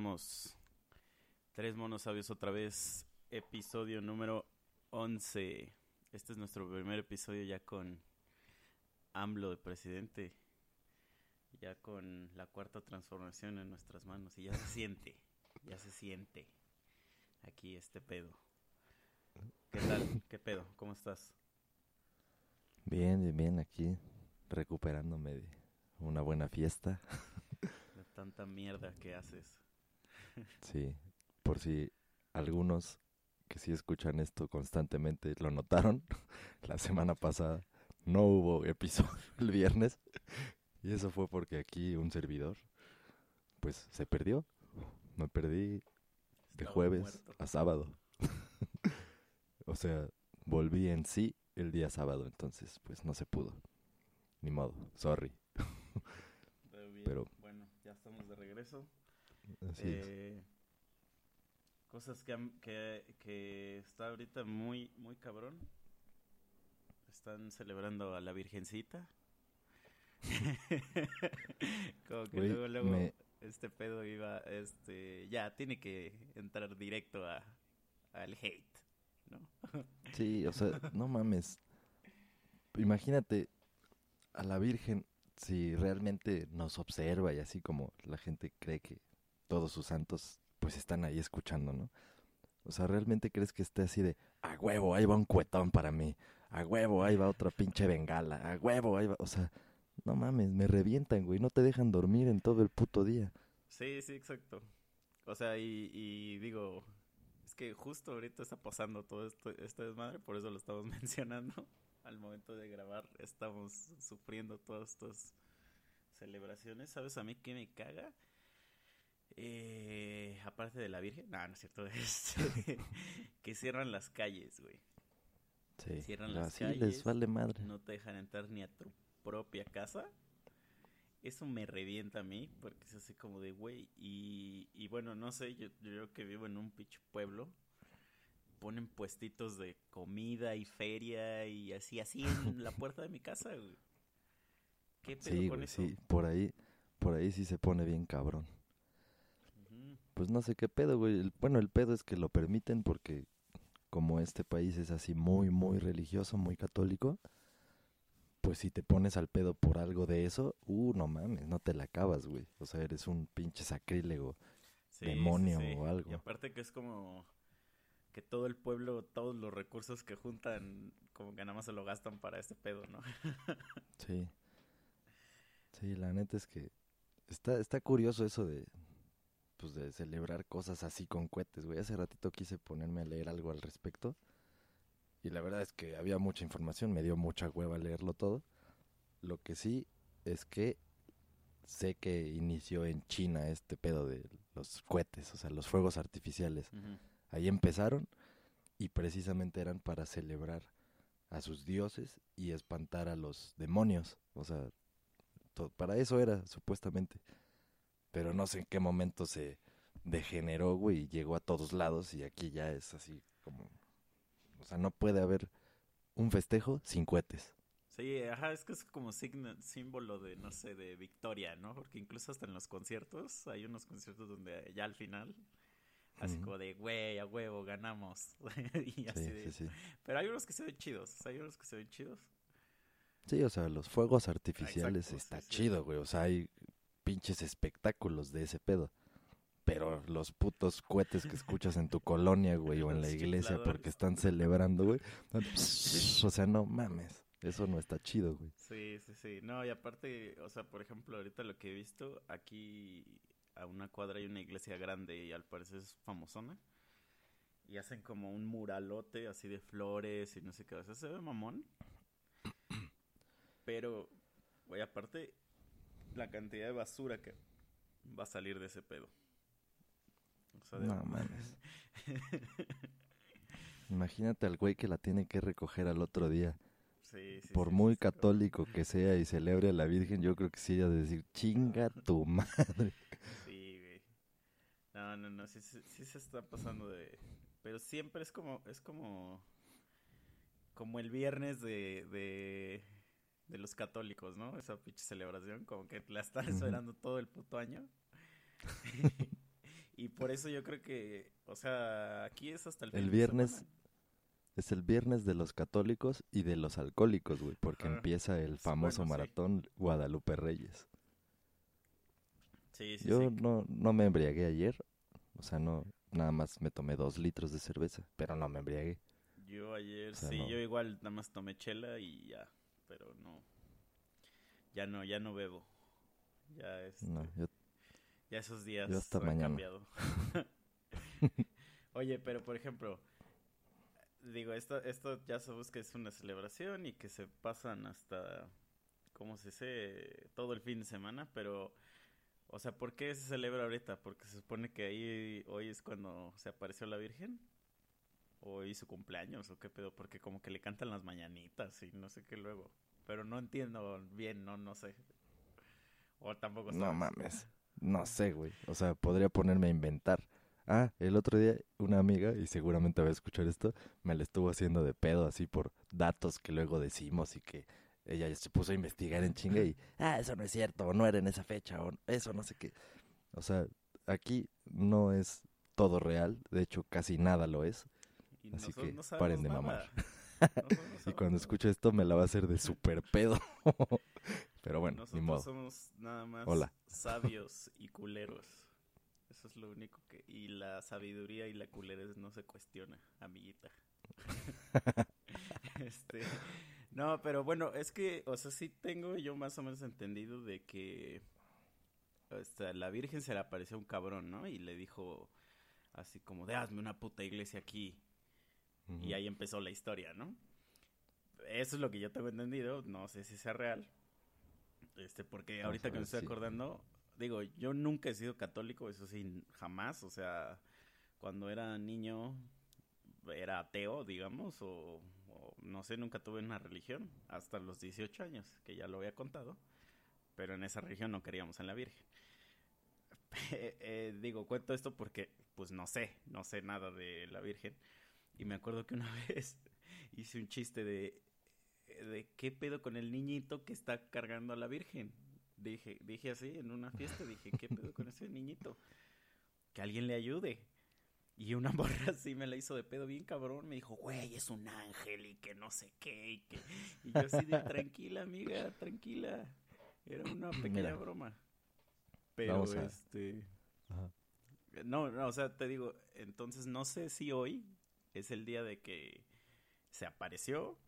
Estamos. Tres monos sabios otra vez. Episodio número 11. Este es nuestro primer episodio ya con AMLO de presidente. Ya con la cuarta transformación en nuestras manos. Y ya se siente. Ya se siente. Aquí este pedo. ¿Qué tal? ¿Qué pedo? ¿Cómo estás? Bien, bien, bien, aquí recuperándome de una buena fiesta. De tanta mierda que haces. Sí, por si algunos que sí escuchan esto constantemente lo notaron, la semana pasada no hubo episodio el viernes y eso fue porque aquí un servidor pues se perdió. Me perdí de jueves muerto. a sábado. o sea, volví en sí el día sábado, entonces pues no se pudo. Ni modo, sorry. Pero- Bueno, ya estamos de regreso. Así es. Eh, cosas que, que, que está ahorita muy, muy cabrón. Están celebrando a la Virgencita. Como que luego, luego me- este pedo iba, este, ya tiene que entrar directo a, al hate, ¿no? Sí, o sea, no mames. Imagínate a la Virgen si realmente nos observa y así como la gente cree que todos sus santos pues están ahí escuchando, ¿no? O sea, ¿realmente crees que esté así de, a huevo, ahí va un cuetón para mí, a huevo, ahí va otra pinche bengala, a huevo, ahí va, o sea, no mames, me revientan, güey, no te dejan dormir en todo el puto día. Sí, sí, exacto. O sea, y, y digo, es que justo ahorita está pasando todo esto, este desmadre, por eso lo estamos mencionando. Al momento de grabar estamos sufriendo todas estas celebraciones. ¿Sabes a mí qué me caga? Eh, aparte de la Virgen, no, no es cierto, este, que cierran las calles, güey. Sí, Cierran las así calles, les vale madre. No te dejan entrar ni a tu propia casa. Eso me revienta a mí, porque es así como de, güey, y, y bueno, no sé, yo, yo que vivo en un pinche pueblo, ponen puestitos de comida y feria y así, así en la puerta de mi casa, güey. ¿Qué pedo Sí, con güey, eso? sí, por ahí, por ahí sí se pone bien cabrón. Pues no sé qué pedo, güey. El- bueno, el pedo es que lo permiten porque como este país es así muy, muy religioso, muy católico, pues si te pones al pedo por algo de eso, uh, no mames, no te la acabas, güey. O sea, eres un pinche sacrílego. Sí, sí, demonio sí. o algo. Y aparte que es como que todo el pueblo, todos los recursos que juntan, como que nada más se lo gastan para este pedo, ¿no? Sí. Sí, la neta es que está, está curioso eso de, pues de celebrar cosas así con cohetes, güey. Hace ratito quise ponerme a leer algo al respecto. Y la verdad es que había mucha información, me dio mucha hueva leerlo todo. Lo que sí es que sé que inició en China este pedo de los cohetes, o sea, los fuegos artificiales. Ahí empezaron y precisamente eran para celebrar a sus dioses y espantar a los demonios. O sea, para eso era, supuestamente. Pero no sé en qué momento se degeneró, güey, y llegó a todos lados y aquí ya es así como... O sea, no puede haber un festejo sin cohetes. Sí, ajá, es que es como signo, símbolo de, no sé, de victoria, ¿no? Porque incluso hasta en los conciertos, hay unos conciertos donde ya al final, así como de, güey, a huevo, ganamos. y así Sí, de... sí, sí. Pero hay unos que se ven chidos, hay unos que se ven chidos. Sí, o sea, los fuegos artificiales exacto, está chido, güey. O sea, hay pinches espectáculos de ese pedo. Pero los putos cohetes que escuchas en tu colonia, güey, o en la iglesia porque están celebrando, güey. O sea, no mames. Eso no está chido, güey. Sí, sí, sí. No, y aparte, o sea, por ejemplo, ahorita lo que he visto, aquí a una cuadra hay una iglesia grande y al parecer es famosona. Y hacen como un muralote así de flores y no sé qué. O sea, se ve mamón. Pero, güey, aparte, la cantidad de basura que, va a salir de ese pedo. O sea, de- No mames. Imagínate al güey que la tiene que recoger al otro día. Sí, sí, Por sí, muy católico que sea y celebre a la Virgen, yo creo que sí ella de decir, chinga tu madre. Sí, güey. No, no, no, sí, se está pasando de... Pero siempre es como, es como... Como el viernes de, de, de los católicos, ¿no? Esa pinche celebración, como que la están esperando todo el puto año. y por eso yo creo que, o sea, aquí es hasta el El viernes. Es el viernes de los católicos y de los alcohólicos, güey, porque Ajá. empieza el famoso bueno, sí. maratón Guadalupe Reyes. Sí, sí, Yo no, no me embriagué ayer, o sea, no, nada más me tomé dos litros de cerveza, pero no me embriagué. Yo ayer, O sea, sí, no. yo igual nada más tomé chela y ya, pero no, ya no, ya no bebo, ya es, No, yo ya esos días yo hasta han mañana. cambiado. Oye, pero por ejemplo, digo, esto, esto ya sabemos que es una celebración y que se pasan hasta, ¿cómo se dice? Todo el fin de semana, pero, o sea, ¿por qué se celebra ahorita? Porque se supone que ahí hoy es cuando se apareció la Virgen. ¿O hoy su cumpleaños o qué pedo? Porque como que le cantan las mañanitas y no sé qué luego. Pero no entiendo bien, no, no sé. O tampoco no sabes. mames, no sé, güey, o sea, podría ponerme a inventar. Ah, el otro día una amiga, y seguramente va a escuchar esto, me la estuvo haciendo de pedo así por datos que luego decimos y que ella se puso a investigar en chinga y, ah, eso no es cierto, o no era en esa fecha, o eso no sé qué. O sea, aquí no es todo real, de hecho casi nada lo es. Y Así nosotros que no sabemos paren de mamar. Y cuando escucho esto me la va a hacer de super pedo. Pero bueno, Nosotros ni modo. somos nada más Hola. sabios y culeros. Eso es lo único que... Y la sabiduría y la culerez no se cuestiona, amiguita. este... No, pero bueno, es que, o sea, sí tengo yo más o menos entendido de que o sea, la Virgen se le apareció a un cabrón, ¿no? Y le dijo así como, de hazme una puta iglesia aquí. Y ahí empezó la historia, ¿no? Eso es lo que yo tengo entendido, no sé si sea real. Este, porque Vamos ahorita a que me ver estoy acordando, digo, yo nunca he sido católico, eso sí, jamás, o sea, cuando era niño era ateo, digamos, o, o no sé, nunca tuve una religión, hasta los 18 años, que ya lo había contado, pero en esa religión no queríamos en la Virgen. Eh, digo, cuento esto porque, pues no sé, no sé nada de la Virgen. Y me acuerdo que una vez hice un chiste de, de qué pedo con el niñito que está cargando a la Virgen. Dije, dije así en una fiesta, dije, ¿qué pedo con ese niñito? Que alguien le ayude. Y una morra así me la hizo de pedo bien cabrón. Me dijo, güey, es un ángel y que no sé qué. Y, que... y yo así de, tranquila, amiga, tranquila. Era una pequeña Mira. broma. Pero, Vamos a- este... Ajá. No, no, o sea, te digo, entonces no sé si hoy es el día de que se apareció,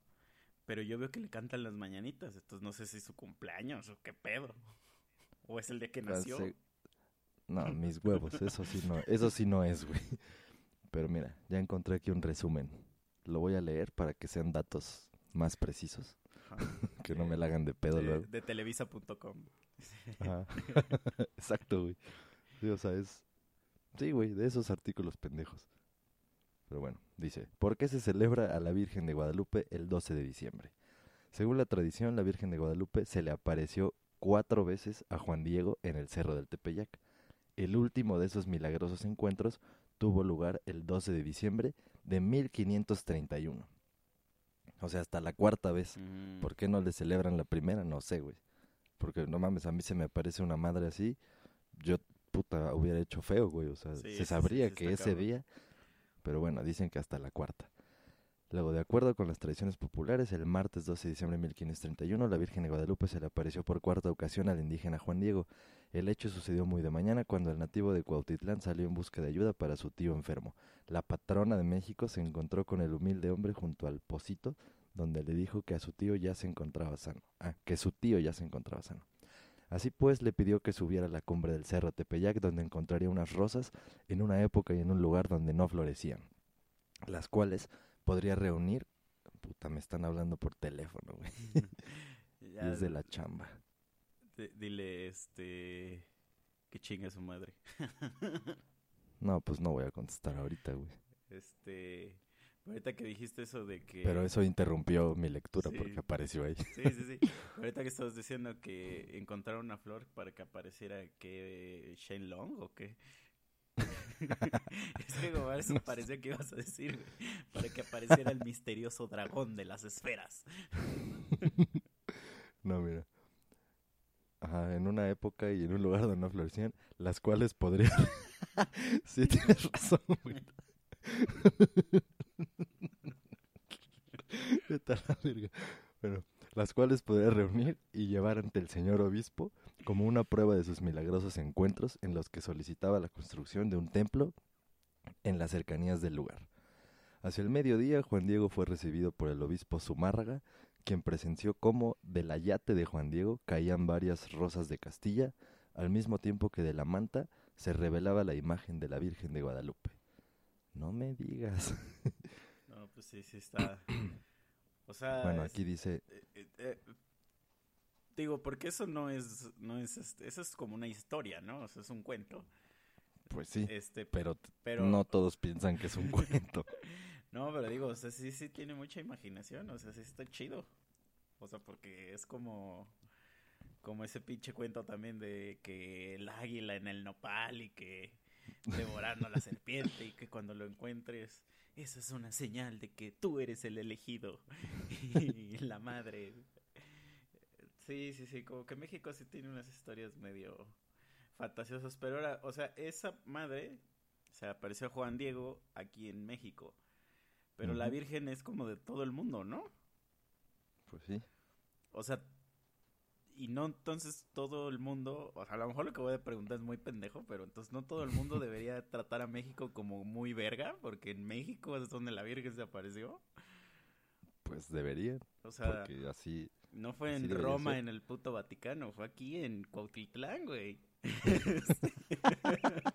pero yo veo que le cantan las mañanitas, entonces no sé si es su cumpleaños o qué pedo. O es el día que nació. Hace- No, mis huevos, eso sí no, eso sí no es, güey. Pero mira, ya encontré aquí un resumen. Lo voy a leer para que sean datos más precisos, Ajá. que no me la hagan de pedo de, luego. de televisa.com. Exacto, güey. Sí, o sea, es... Sí, güey, de esos artículos pendejos. Pero bueno, dice, ¿por qué se celebra a la Virgen de Guadalupe el 12 de diciembre? Según la tradición, la Virgen de Guadalupe se le apareció cuatro veces a Juan Diego en el Cerro del Tepeyac. El último de esos milagrosos encuentros tuvo lugar el 12 de diciembre de 1531. O sea, hasta la cuarta vez. Mm, ¿Por qué no le celebran la primera? No sé, güey. Porque no mames, a mí se me aparece una madre así. Yo, puta, hubiera hecho feo, güey. O sea, Sí, se sabría sí que ese cabrón. día. Pero bueno, dicen que hasta la cuarta. Luego, de acuerdo con las tradiciones populares, el martes 12 de diciembre de 1531, la Virgen de Guadalupe se le apareció por cuarta ocasión al indígena Juan Diego. El hecho sucedió muy de mañana cuando el nativo de Cuautitlán salió en busca de ayuda para su tío enfermo. La patrona de México se encontró con el humilde hombre junto al pocito, donde le dijo que a su tío ya se encontraba sano. Ah, que su tío ya se encontraba sano. Así pues, le pidió que subiera a la cumbre del cerro Tepeyac, donde encontraría unas rosas en una época y en un lugar donde no florecían, las cuales podría reunir. Puta, me están hablando por teléfono, güey. ya, Desde la chamba. di- dile, este... que chingue su madre. No, pues no voy a contestar ahorita, güey. Este, ahorita que dijiste eso de que... Pero eso interrumpió mi lectura Sí. porque apareció ahí. Sí, sí, sí. Ahorita que estabas diciendo que encontraron una flor para que apareciera que Shane Long o qué. es que como eso parecía que ibas a decir, güey. Para que apareciera el misterioso dragón de las esferas. No, mira. Ajá, en una época y en un lugar donde no florecían, las cuales podrían... sí, tienes razón, güey. Bueno, las cuales podría reunir y llevar ante el señor obispo como una prueba de sus milagrosos encuentros en los que solicitaba la construcción de un templo en las cercanías del lugar. Hacia el mediodía, Juan Diego fue recibido por el obispo Zumárraga, quien presenció cómo del ayate de Juan Diego caían varias rosas de Castilla, al mismo tiempo que de la manta se revelaba la imagen de la Virgen de Guadalupe. No me digas. No, pues sí, sí está. O sea, Bueno, es- aquí dice, eh, eh, eh, digo, porque eso no es, no es, este, eso es como una historia, ¿no? O sea, es un cuento. pues sí, Este, pero, pero no todos piensan que es un cuento. No, pero digo, o sea, sí, sí tiene mucha imaginación, o sea, sí está chido. O sea, porque es como, como ese pinche cuento también de que el águila en el nopal y que devorando a la serpiente y que cuando lo encuentres, esa es una señal de que tú eres el elegido y la madre. Sí, sí, sí, como que México sí tiene unas historias medio fantasiosas, pero ahora, o sea, esa madre se apareció a Juan Diego aquí en México. Pero la. Virgen es como de todo el mundo, ¿no? Pues sí. O sea, y no entonces todo el mundo, o sea, a lo mejor lo que voy a preguntar es muy pendejo, pero entonces no todo el mundo debería tratar a México como muy verga, porque en México es donde la Virgen se apareció. Pues deberían, O sea, porque así... no fue así en debería Roma, ser. en el puto Vaticano, fue aquí en Cuautitlán, güey.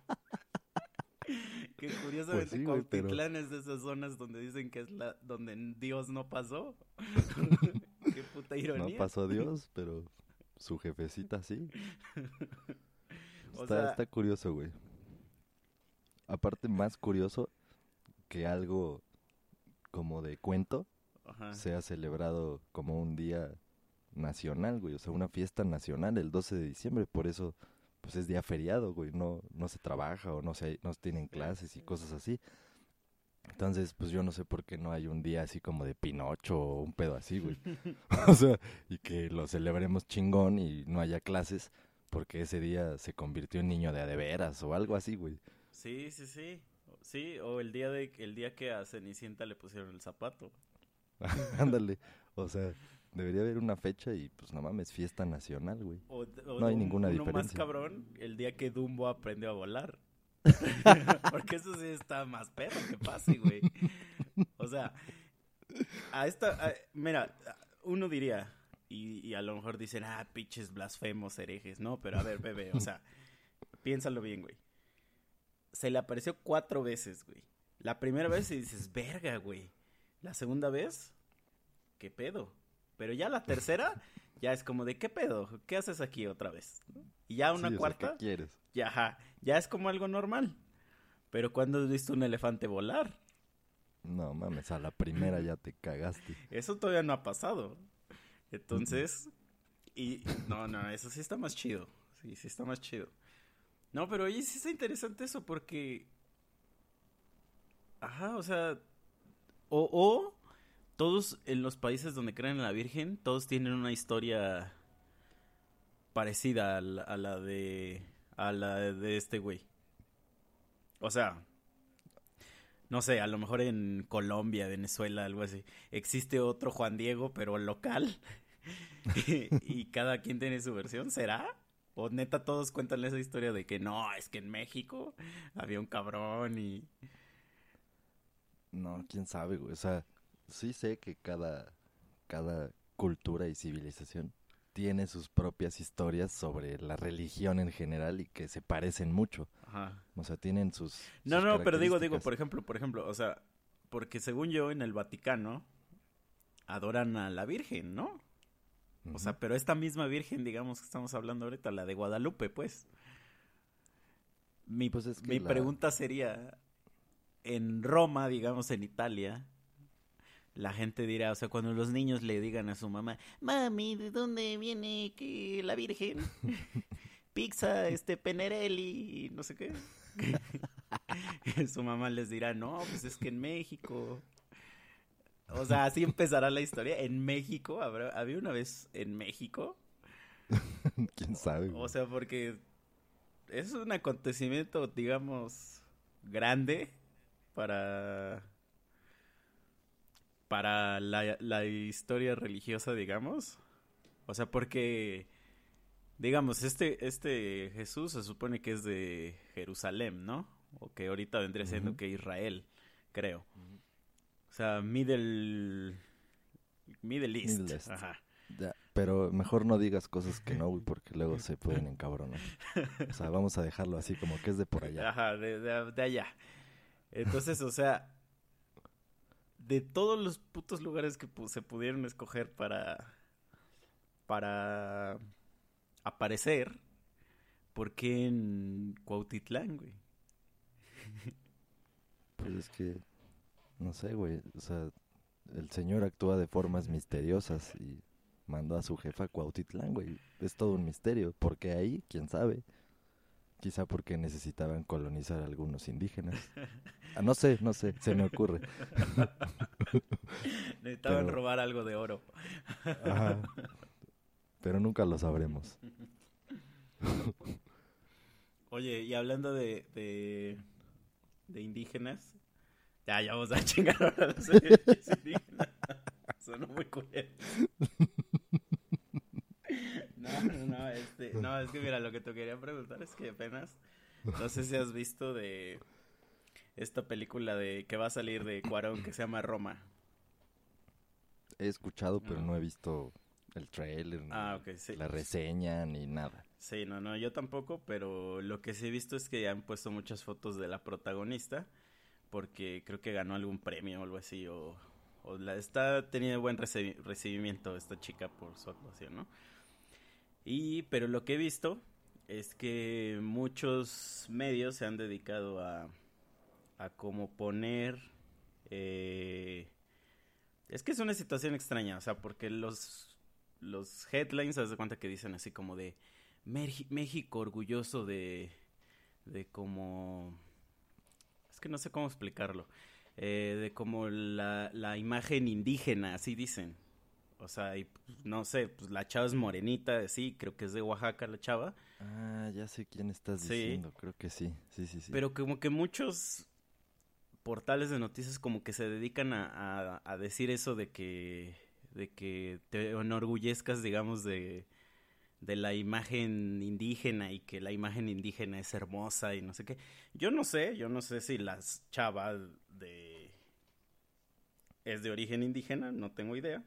que curiosamente Pues sí, güey, pero- Cuautitlán es de esas zonas donde dicen que es la donde Dios no pasó. Qué puta No ironía. pasó Dios, pero su jefecita sí. O Está, sea- está curioso, güey. Aparte, más curioso que algo como de cuento Ajá. sea celebrado como un día nacional, güey. O sea, una fiesta nacional el 12 de diciembre. Por eso, pues es día feriado, güey. No, no se trabaja o no se, no tienen clases y cosas así. Entonces, pues yo no sé por qué no hay un día así como de Pinocho o un pedo así, güey. o sea, y que lo celebremos chingón y no haya clases porque ese día se convirtió en niño de a de veras o algo así, güey. Sí, sí, sí. Sí, o el día de el día que a Cenicienta le pusieron el zapato. Ándale. O sea, debería haber una fecha y pues no mames, fiesta nacional, güey. O, o No hay un- ninguna uno más diferencia. cabrón, el día que Dumbo aprendió a volar. Porque eso sí está más perro que pase, güey. O sea, a esta, a- mira, uno diría, y, y a lo mejor dicen, ah, pinches blasfemos, herejes. No, pero a ver, bebé, o sea, piénsalo bien, güey. Se le apareció cuatro veces, güey. La primera vez y dices, verga, güey. La segunda vez, ¿qué pedo? Pero ya la tercera, ya es como de, ¿qué pedo? ¿Qué haces aquí otra vez? Y ya una Sí, o sea, cuarta, ¿qué quieres? Ya, ajá, ya es como algo normal. Pero cuando has visto un elefante volar, No mames, a la primera ya te cagaste. eso todavía no ha pasado. Entonces, y no, no, eso sí está más chido. Sí, sí está más chido. No, pero oye, sí está interesante eso porque ajá, o sea, o, o todos en los países donde creen en la Virgen, todos tienen una historia parecida a la, a la de a la de este güey. O sea, no sé, a lo mejor en Colombia, Venezuela, algo así. Existe otro Juan Diego, pero local. y cada quien tiene su versión, ¿será? O neta todos cuentan esa historia de que no, es que en México había un cabrón y... No, quién sabe, güey. O sea, sí sé que cada, cada cultura y civilización tiene sus propias historias sobre la religión en general y que se parecen mucho. Ajá. O sea, tienen sus. No, sus no, pero digo, digo, por ejemplo, por ejemplo, o sea, porque según yo en el Vaticano adoran a la Virgen, ¿no? O sea, pero esta misma Virgen, digamos que estamos hablando ahorita, la de Guadalupe, pues. Mi, Pues es que mi la- pregunta sería, en Roma, digamos en Italia, la gente dirá, o sea, cuando los niños le digan a su mamá, mami, ¿de dónde viene que la Virgen? Pizza, este, Penerelli, y no sé qué. su mamá les dirá, no, pues es que en México. O sea, así empezará la historia. En México, habrá, había una vez en México. ¿Quién sabe? O sea, porque es un acontecimiento, digamos, grande para para la, la historia religiosa, digamos. O sea, porque digamos, este este Jesús se supone que es de Jerusalén, ¿no? O que ahorita vendría siendo que Israel, creo. O sea, Middle Middle East. Middle East. Ajá. Ya, pero mejor no digas cosas que no, porque luego se pueden encabronar. O sea, vamos a dejarlo así como que es de por allá. Ajá, de, de- de allá. Entonces, o sea, de todos los putos lugares que se pudieron escoger para para aparecer, ¿por qué en Cuautitlán, güey? Pues es que, no sé, güey. O sea, el señor actúa de formas misteriosas y mandó a su jefa a Cuautitlán, güey. Es todo un misterio. ¿Por qué ahí? ¿Quién sabe? Quizá porque necesitaban colonizar a algunos indígenas. Ah, no sé, no sé, se me ocurre. Necesitaban Pero- robar algo de oro. Ajá. Pero nunca lo sabremos. Oye, y hablando de, de, de indígenas, ya, ya vamos a chingar ahora los indígenas. Sonó muy culero. No, este, no, es que mira, lo que te quería preguntar es que apenas, no sé si has visto de esta película de que va a salir de Cuarón que se llama Roma. He escuchado, pero no he visto el trailer, Ah, sí. la reseña, ni nada. Sí, no, no, yo tampoco, pero lo que sí he visto es que han puesto muchas fotos de la protagonista, porque creo que ganó algún premio o algo así, o, o la está teniendo buen recibi- recibimiento esta chica por su actuación, ¿no? Y, pero lo que he visto es que muchos medios se han dedicado a, a como poner, eh, es que es una situación extraña, o sea, porque los, los headlines, haz de cuenta que dicen así como de, México orgulloso de, de como, es que no sé cómo explicarlo, eh, de como la, la imagen indígena, así dicen. O sea, y, pues, no sé, pues la chava es morenita, sí, creo que es de Oaxaca la chava, Ah, ya sé quién estás Sí. diciendo, creo que sí, sí, sí, sí. pero como que muchos portales de noticias como que se dedican a, a- a decir eso de que, de que te enorgullezcas, digamos, de, de la imagen indígena y que la imagen indígena es hermosa y no sé qué. Yo no sé, yo no sé si las chavas de... es de origen indígena, no tengo idea.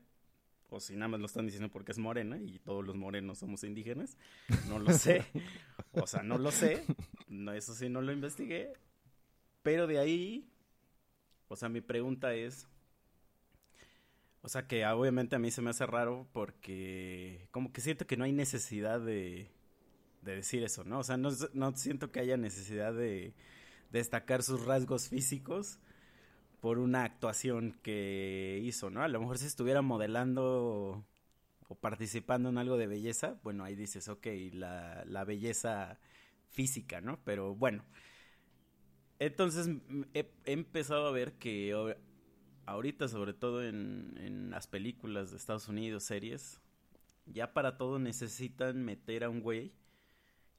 O si nada más lo están diciendo porque es morena y todos los morenos somos indígenas. No lo sé. O sea, no lo sé. No, eso sí no lo investigué. Pero de ahí, o sea, mi pregunta es, o sea, que ah, obviamente a mí se me hace raro porque como que siento que no hay necesidad de, de decir eso, ¿no? O sea, no, no siento que haya necesidad de destacar sus rasgos físicos por una actuación que hizo, ¿no? A lo mejor si estuviera modelando o, participando en algo de belleza, bueno, ahí dices, ok, la, la belleza física, ¿no? Pero bueno, entonces he, he empezado a ver que ahorita, sobre todo en, en las películas de Estados Unidos, series, ya para todo necesitan meter a un güey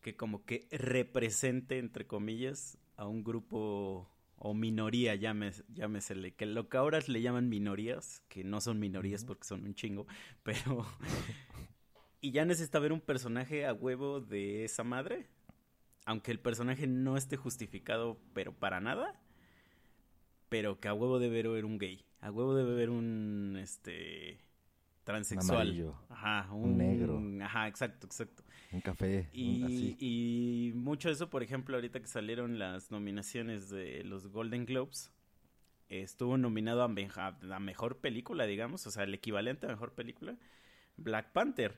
que como que represente, entre comillas, a un grupo o minoría, llámesele, que lo que ahora le llaman minorías, que no son minorías porque son un chingo, pero... y ya necesita ver un personaje a huevo de esa madre, aunque el personaje no esté justificado, pero para nada, pero que a huevo debe ver un gay, a huevo debe ver un, este, transexual. amarillo, Ajá, un negro. Ajá, exacto, exacto. Un café, un- Y, así. y mucho de eso, por ejemplo, ahorita que salieron las nominaciones de los Golden Globes, estuvo nominado a, me- a la mejor película, digamos, o sea, el equivalente a mejor película, Black Panther.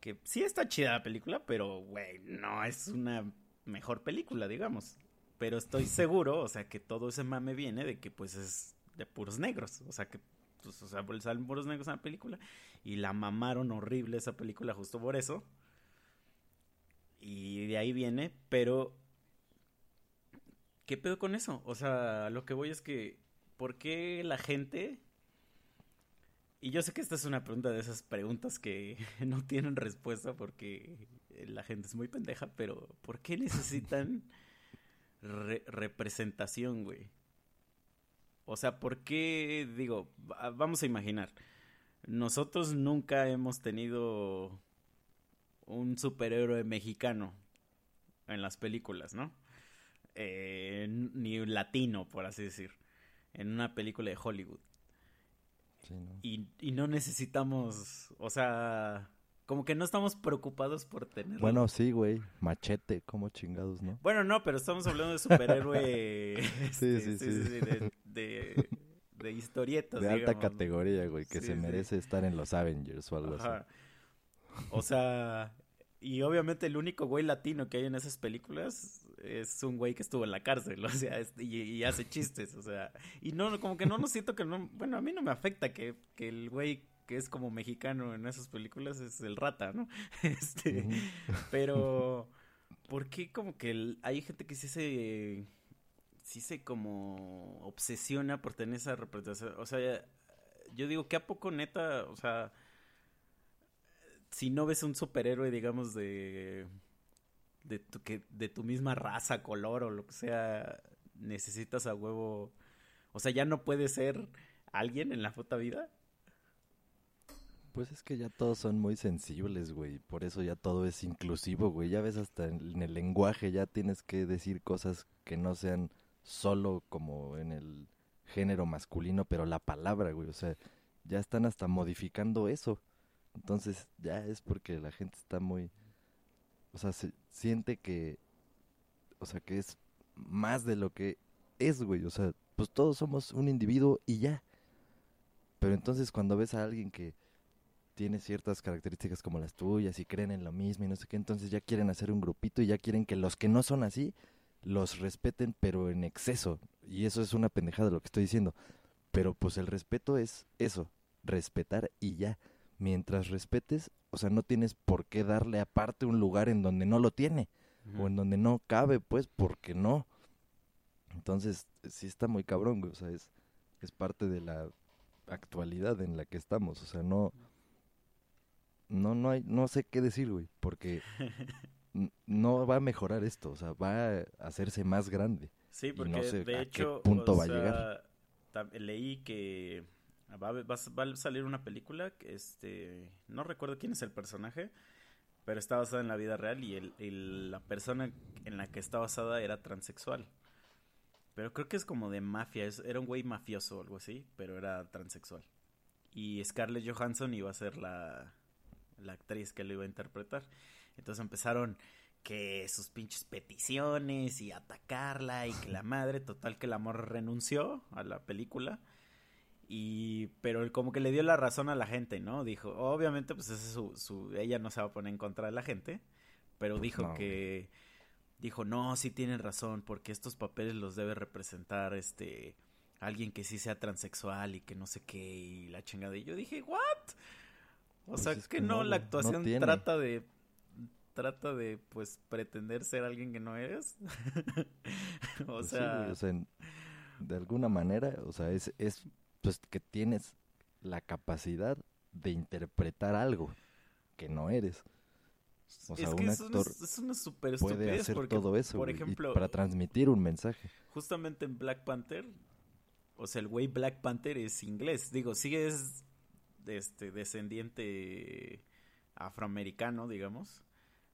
Que sí está chida la película, pero, güey, no es una mejor película, digamos. Pero estoy seguro, o sea, que todo ese mame viene de que pues es de puros negros. O sea, que pues, o sea, salen puros negros en la película. Y la mamaron horrible esa película justo por eso. Y de ahí viene, pero... ¿Qué pedo con eso? O sea, lo que voy es que... ¿Por qué la gente... Y yo sé que esta es una pregunta de esas preguntas que no tienen respuesta porque la gente es muy pendeja, pero ¿por qué necesitan re representación, güey? O sea, ¿por qué, digo, vamos a imaginar, nosotros nunca hemos tenido un superhéroe mexicano en las películas, ¿no? Eh, ni latino, por así decir, en una película de Hollywood. Sí, ¿no? Y, y no necesitamos, o sea, como que no estamos preocupados por tener. Bueno, sí, güey. Machete, como chingados, ¿no? Bueno, no, pero estamos hablando de superhéroe. sí, sí, sí, sí, de, de, historietas. De alta categoría, güey, que se merece estar en los Avengers o algo así. O sea, y obviamente el único güey latino que hay en esas películas es un güey que estuvo en la cárcel, o sea, y, y, hace chistes, o sea, y no, como que no, no siento que no, bueno, a mí no me afecta que, que el güey que es como mexicano en esas películas es el rata, ¿no? Este, pero ¿por qué como que hay gente que sí se sí se como obsesiona por tener esa representación? O sea, yo digo que a poco neta, o sea, si no ves un superhéroe, digamos de de tu que de tu misma raza, color o lo que sea, necesitas a huevo, o sea, ya no puede ser alguien en la puta vida. Pues es que ya todos son muy sensibles, güey. Por eso ya todo es inclusivo, güey. Ya ves hasta en, el lenguaje ya tienes que decir cosas que no sean solo como en el género masculino, pero la palabra, güey. O sea, ya están hasta modificando eso. Entonces ya es porque la gente está muy... O sea, se siente que... O sea, que es más de lo que es, güey. O sea, pues todos somos un individuo y ya. Pero entonces cuando ves a alguien que tiene ciertas características como las tuyas y creen en lo mismo y no sé qué, entonces ya quieren hacer un grupito y ya quieren que los que no son así los respeten pero en exceso. Y eso es una pendejada lo que estoy diciendo. Pero pues el respeto es eso, respetar y ya. Mientras respetes, o sea, no tienes por qué darle aparte un lugar en donde no lo tiene o en donde no cabe, pues, porque no. Entonces, sí está muy cabrón, güey. O sea, es, es parte de la actualidad en la que estamos. O sea, no, no, no hay, no sé qué decir, güey, porque no va a mejorar esto, o sea, va a hacerse más grande. Sí, porque de hecho, punto va a llegar. Leí que va, a salir una película, que este, no recuerdo quién es el personaje, pero está basada en la vida real y el, la persona en la que está basada era transexual. Pero creo que es como de mafia, era un güey mafioso o algo así, pero era transexual. Y Scarlett Johansson iba a ser la, la actriz que lo iba a interpretar. Entonces empezaron que sus pinches peticiones y atacarla y que la madre, total que el amor renunció a la película. Y, pero como que le dio la razón a la gente, ¿no? Dijo, obviamente, pues ese su, su, ella no se va a poner en contra de la gente, pero dijo que, dijo, no, sí tienen razón, porque estos papeles los debe representar, este, alguien que sí sea transexual y que no sé qué, y la chingada. Y yo dije, ¿what? O pues sea, es que, no, la actuación trata de trata de pues pretender ser alguien que no eres. o, pues sea... o sea, de alguna manera, o sea, es es pues que tienes la capacidad de interpretar algo que no eres. O sea, un actor es una, super puede hacer todo eso por ejemplo, para transmitir un mensaje. Justamente en Black Panther, o sea, el güey Black Panther es inglés. Digo, sigue es este descendiente afroamericano, digamos,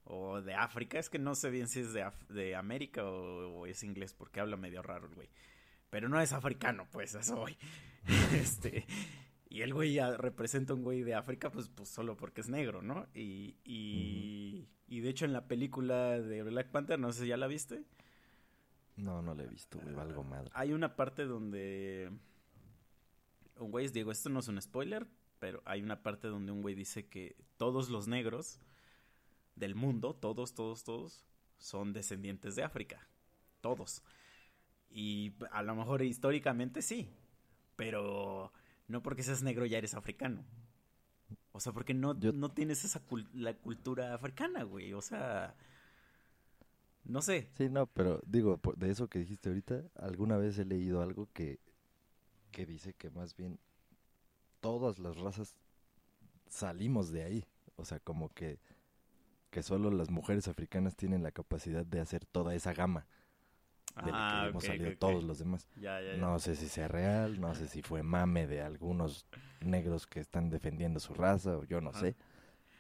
o de África, es que no sé bien si es de, de América o, es inglés porque habla medio raro el güey. Pero no es africano, pues, eso voy. este, y el güey ya representa un güey de África, pues, pues solo porque es negro, ¿no? Y, y, y de hecho en la película de Black Panther, no sé si ya la viste. No, no la he visto, güey, algo madre. Hay una parte donde un güey, digo, esto no es un spoiler, pero hay una parte donde un güey dice que todos los negros del mundo, todos, todos, todos, son descendientes de África. Todos. Y a lo mejor históricamente sí. Pero no porque seas negro ya eres africano. O sea, porque no, no tienes esa la cultura africana, güey. O sea, no sé. Sí, no, pero digo, de eso que dijiste ahorita, alguna vez he leído algo que, que dice que más bien todas las razas salimos de ahí. O sea, como que, que solo las mujeres africanas tienen la capacidad de hacer toda esa gama de ah, que hemos salido todos los demás. no sé si sea real, no sé si fue mame de algunos negros que están defendiendo su raza, o yo no sé.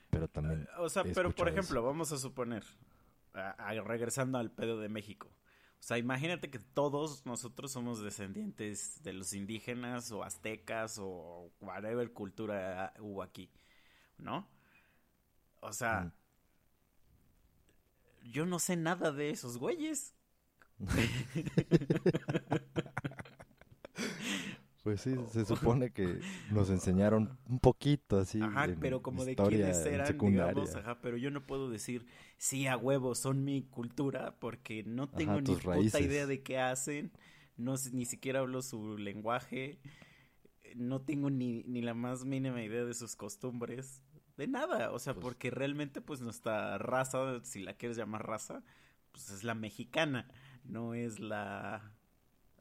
Pero también. o sea, pero por ejemplo, vamos a suponer, regresando al pedo de México. O sea, imagínate que todos nosotros somos descendientes de los indígenas o aztecas o whatever cultura hubo aquí, ¿no? O sea, yo no sé nada de esos güeyes. Pues sí, se supone que nos enseñaron un poquito así. Ajá, pero como de quiénes eran, digamos, ajá, pero yo no puedo decir, sí, a huevo, son mi cultura, porque no tengo ni puta idea de qué hacen, no ni siquiera hablo su lenguaje, no tengo ni, ni la más mínima idea de sus costumbres, de nada, o sea, pues porque realmente pues nuestra raza, si la quieres llamar raza, pues es la mexicana, no es la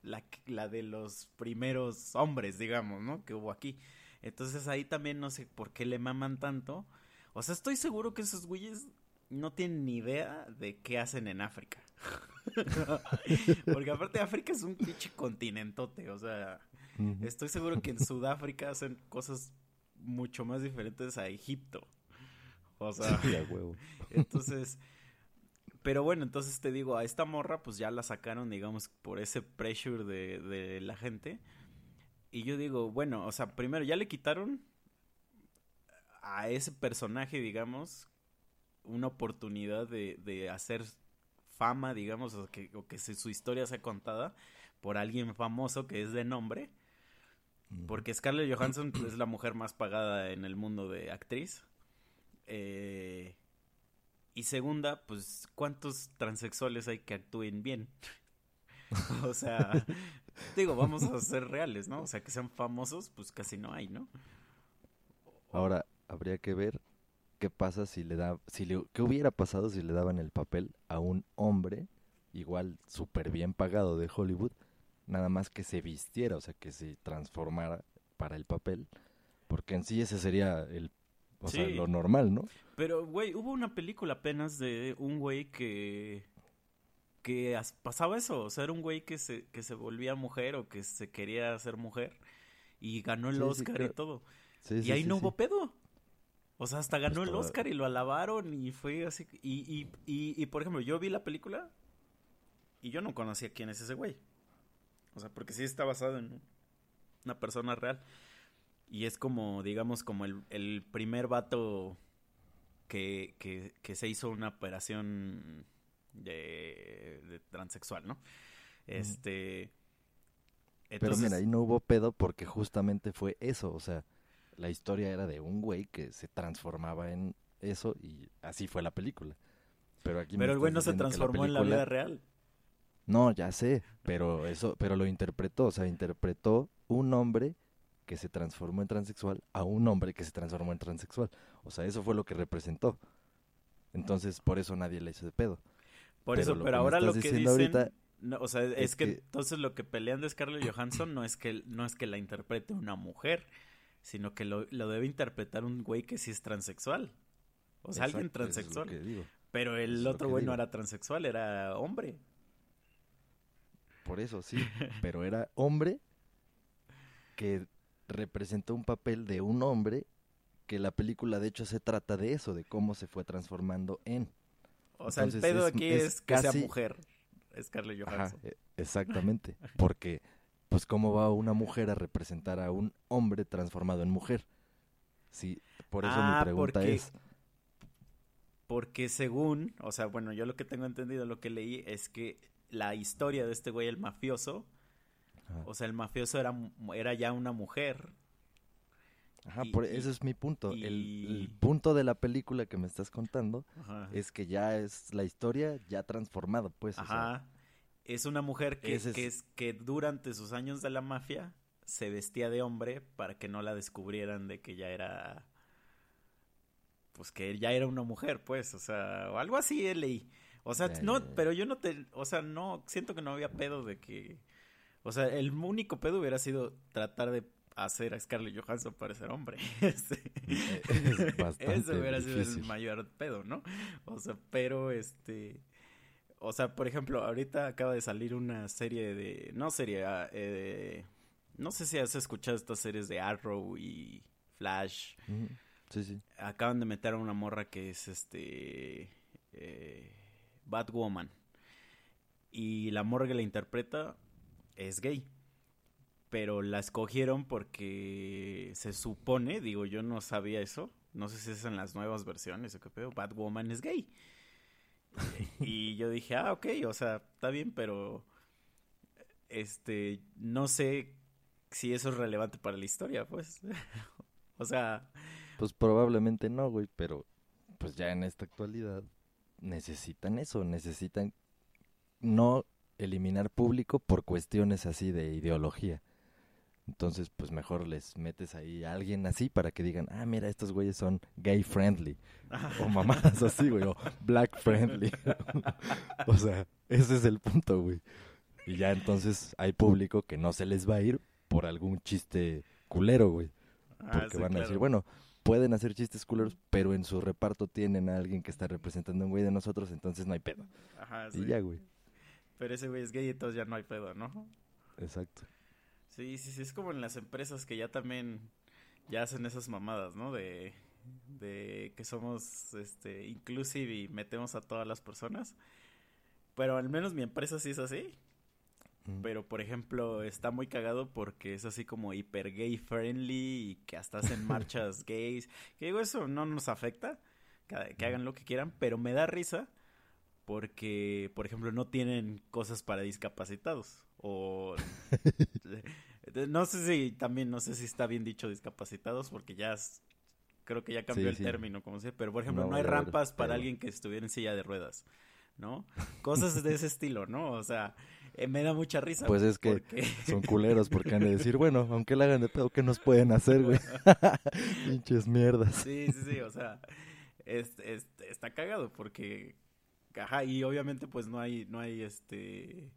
la, la de los primeros hombres, digamos, ¿no? Que hubo aquí. Entonces ahí también no sé por qué le maman tanto. O sea, estoy seguro que esos güeyes no tienen ni idea de qué hacen en África. Porque aparte África es un pinche continentote, o sea, estoy seguro que en Sudáfrica hacen cosas mucho más diferentes a Egipto. O sea, huevo. entonces, pero bueno, entonces te digo, a esta morra pues ya la sacaron, digamos, por ese pressure de, de la gente. Y yo digo, bueno, o sea, primero ya le quitaron a ese personaje, digamos, una oportunidad de, de hacer fama, digamos, o que, o que su historia sea contada por alguien famoso que es de nombre. Porque Scarlett Johansson es la mujer más pagada en el mundo de actriz. Eh, y segunda, pues, ¿cuántos transexuales hay que actúen bien? o sea, digo, vamos a ser reales, ¿no? O sea, que sean famosos, pues casi no hay, ¿no? Ahora, habría que ver qué pasa si le da, si le, qué hubiera pasado si le daban el papel a un hombre, igual súper bien pagado de Hollywood, nada más que se vistiera, o sea, que se transformara para el papel, porque en sí ese sería el o sea, lo normal, ¿no? Pero, güey, hubo una película apenas de un güey que que pasaba eso, o sea, era un güey que se, que se volvía mujer o que se quería hacer mujer y ganó el Oscar y todo. y ahí no hubo pedo. O sea, hasta ganó pues el Oscar y lo alabaron y fue así. Y, y, y, y, por ejemplo, yo vi la película y yo no conocía quién es ese güey. O sea, porque sí está basado en una persona real. Y es como, digamos, como el, el primer vato que, que, que, se hizo una operación de, de transexual, ¿no? Este... Pero mira, ahí no hubo pedo porque justamente fue eso, o sea, la historia era de un güey que se transformaba en eso y así fue la película. Pero aquí Pero el güey no se transformó en la vida real. No, ya sé, pero eso, pero lo interpretó, o sea, interpretó un hombre que se transformó en transexual a un hombre que se transformó en transexual. O sea, eso fue lo que representó. Entonces, por eso nadie le hizo de pedo. Por eso, pero ahora lo que dicen... o sea, es, que, entonces lo que pelean de Scarlett Johansson no es que no es que la interprete una mujer, sino que lo, debe interpretar un güey que sí es transexual. O sea, alguien transexual. Pero el otro güey no era transexual, era hombre. Por eso sí, pero era hombre que representó un papel de un hombre que la película de hecho se trata de eso, de cómo se fue transformando en. O sea, el pedo aquí es, que sea mujer, Scarlett Johansson. E, exactamente, porque pues cómo va una mujer a representar a un hombre transformado en mujer. Sí, por eso mi ah, pregunta es porque según, o sea, bueno, yo lo que tengo entendido, lo que leí es que la historia de este güey el mafioso o sea, el mafioso era, era ya una mujer. Ajá, Y- por, y- ese es mi punto. El, punto de la película que me estás contando Ajá. es que ya es la historia ya transformada, pues. o sea, Ajá. Es una mujer que, es- que, es, que durante sus años de la mafia se vestía de hombre para que no la descubrieran de que ya era. Pues que ya era una mujer, pues, o sea, o algo así eh, leí. O sea, no, pero yo no te. O sea, no, siento que no había pedo de que. O sea, el único pedo hubiera sido tratar de hacer a Scarlett Johansson parecer hombre. Eh, es bastante Eso hubiera sido el mayor pedo, ¿no? O sea, pero este. O sea, por ejemplo, ahorita acaba de salir una serie de. No serie. ah, eh, no sé si has escuchado estas series de Arrow y Flash. Sí, sí. Acaban de meter a una morra que es este. eh, Batwoman. Y la morra que la interpreta es gay. Pero la escogieron porque se supone, digo, yo no sabía eso. No sé si es en las nuevas versiones o qué pedo. Batwoman es gay. y yo dije, ah, ok, o sea, está bien, pero. Este. No sé si eso es relevante para la historia, pues. o sea. Pues probablemente no, güey, pero pues ya en esta actualidad necesitan eso, necesitan no eliminar público por cuestiones así de ideología. Entonces, pues mejor les metes ahí a alguien así para que digan, ah, mira, estos güeyes son gay friendly. O mamadas así, güey, o black friendly. o sea, ese es el punto, güey. Y ya entonces hay público que no se les va a ir por algún chiste culero, güey. ah, Porque sí, van a decir, claro. bueno, pueden hacer chistes culeros, pero en su reparto tienen a alguien que está representando a un güey de nosotros, entonces no hay pedo. Ajá, Y sí. ya, güey. Pero ese güey es gay, entonces ya no hay pedo, ¿no? Exacto. Sí, sí, sí, es como en las empresas que ya también ya hacen esas mamadas, ¿no? De, de que somos este inclusive y metemos a todas las personas. Pero al menos mi empresa sí es así. Mm. Pero por ejemplo, está muy cagado porque es así como hiper gay friendly y que hasta hacen marchas gays. Que digo, eso no nos afecta, que, que hagan lo que quieran, pero me da risa porque, por ejemplo, no tienen cosas para discapacitados. O no sé si también, no sé si está bien dicho discapacitados porque ya es- creo que ya cambió Sí, el sí. término, como sea, pero por ejemplo, No no, hay ver, rampas para pero- alguien que estuviera en silla de ruedas, ¿no? Cosas de ese estilo, ¿no? O sea, eh, me da mucha risa. Pues es que porque- son culeros porque han de decir, bueno, aunque le hagan de pedo, ¿qué nos pueden hacer, güey? Pinches mierdas. Sí, sí, sí, o sea, es, es- está cagado porque, ajá, y obviamente pues no hay, no hay este...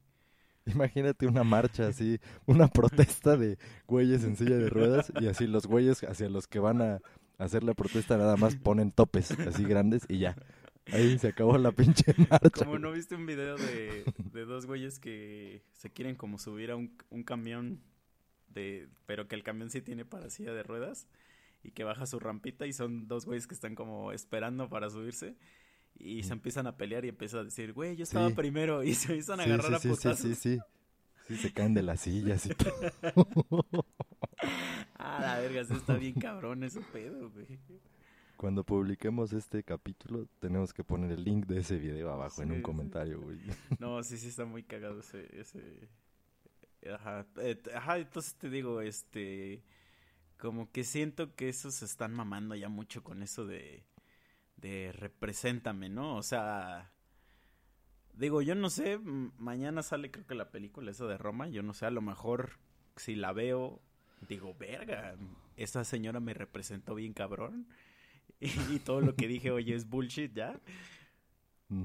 Imagínate una marcha así, una protesta de güeyes en silla de ruedas y así los güeyes hacia los que van a hacer la protesta nada más ponen topes así grandes y ya. Ahí se acabó la pinche marcha. Como no viste un video de, de dos güeyes que se quieren como subir a un, un camión, de pero que el camión sí tiene para silla de ruedas y que baja su rampita y son dos güeyes que están como esperando para subirse. Y se empiezan a pelear y empieza a decir, güey, yo estaba Sí. primero. Y se empiezan a Sí, agarrar sí, a sí, putazos. sí, sí, sí. Sí, se caen de las sillas y todo. Ah, la verga, está bien cabrón ese pedo, güey. Cuando publiquemos este capítulo, tenemos que poner el link de ese video abajo en un comentario, güey. No, sí, sí está muy cagado ese, ese... Ajá, ajá, entonces te digo, este... Como que siento que esos están mamando ya mucho con eso de... De represéntame, ¿no? O sea... Digo, yo no sé, mañana sale creo que la película esa de Roma, yo no sé, a lo mejor si la veo, digo, verga, esa señora me representó bien cabrón. Y, y todo lo que dije, oye, es bullshit ya.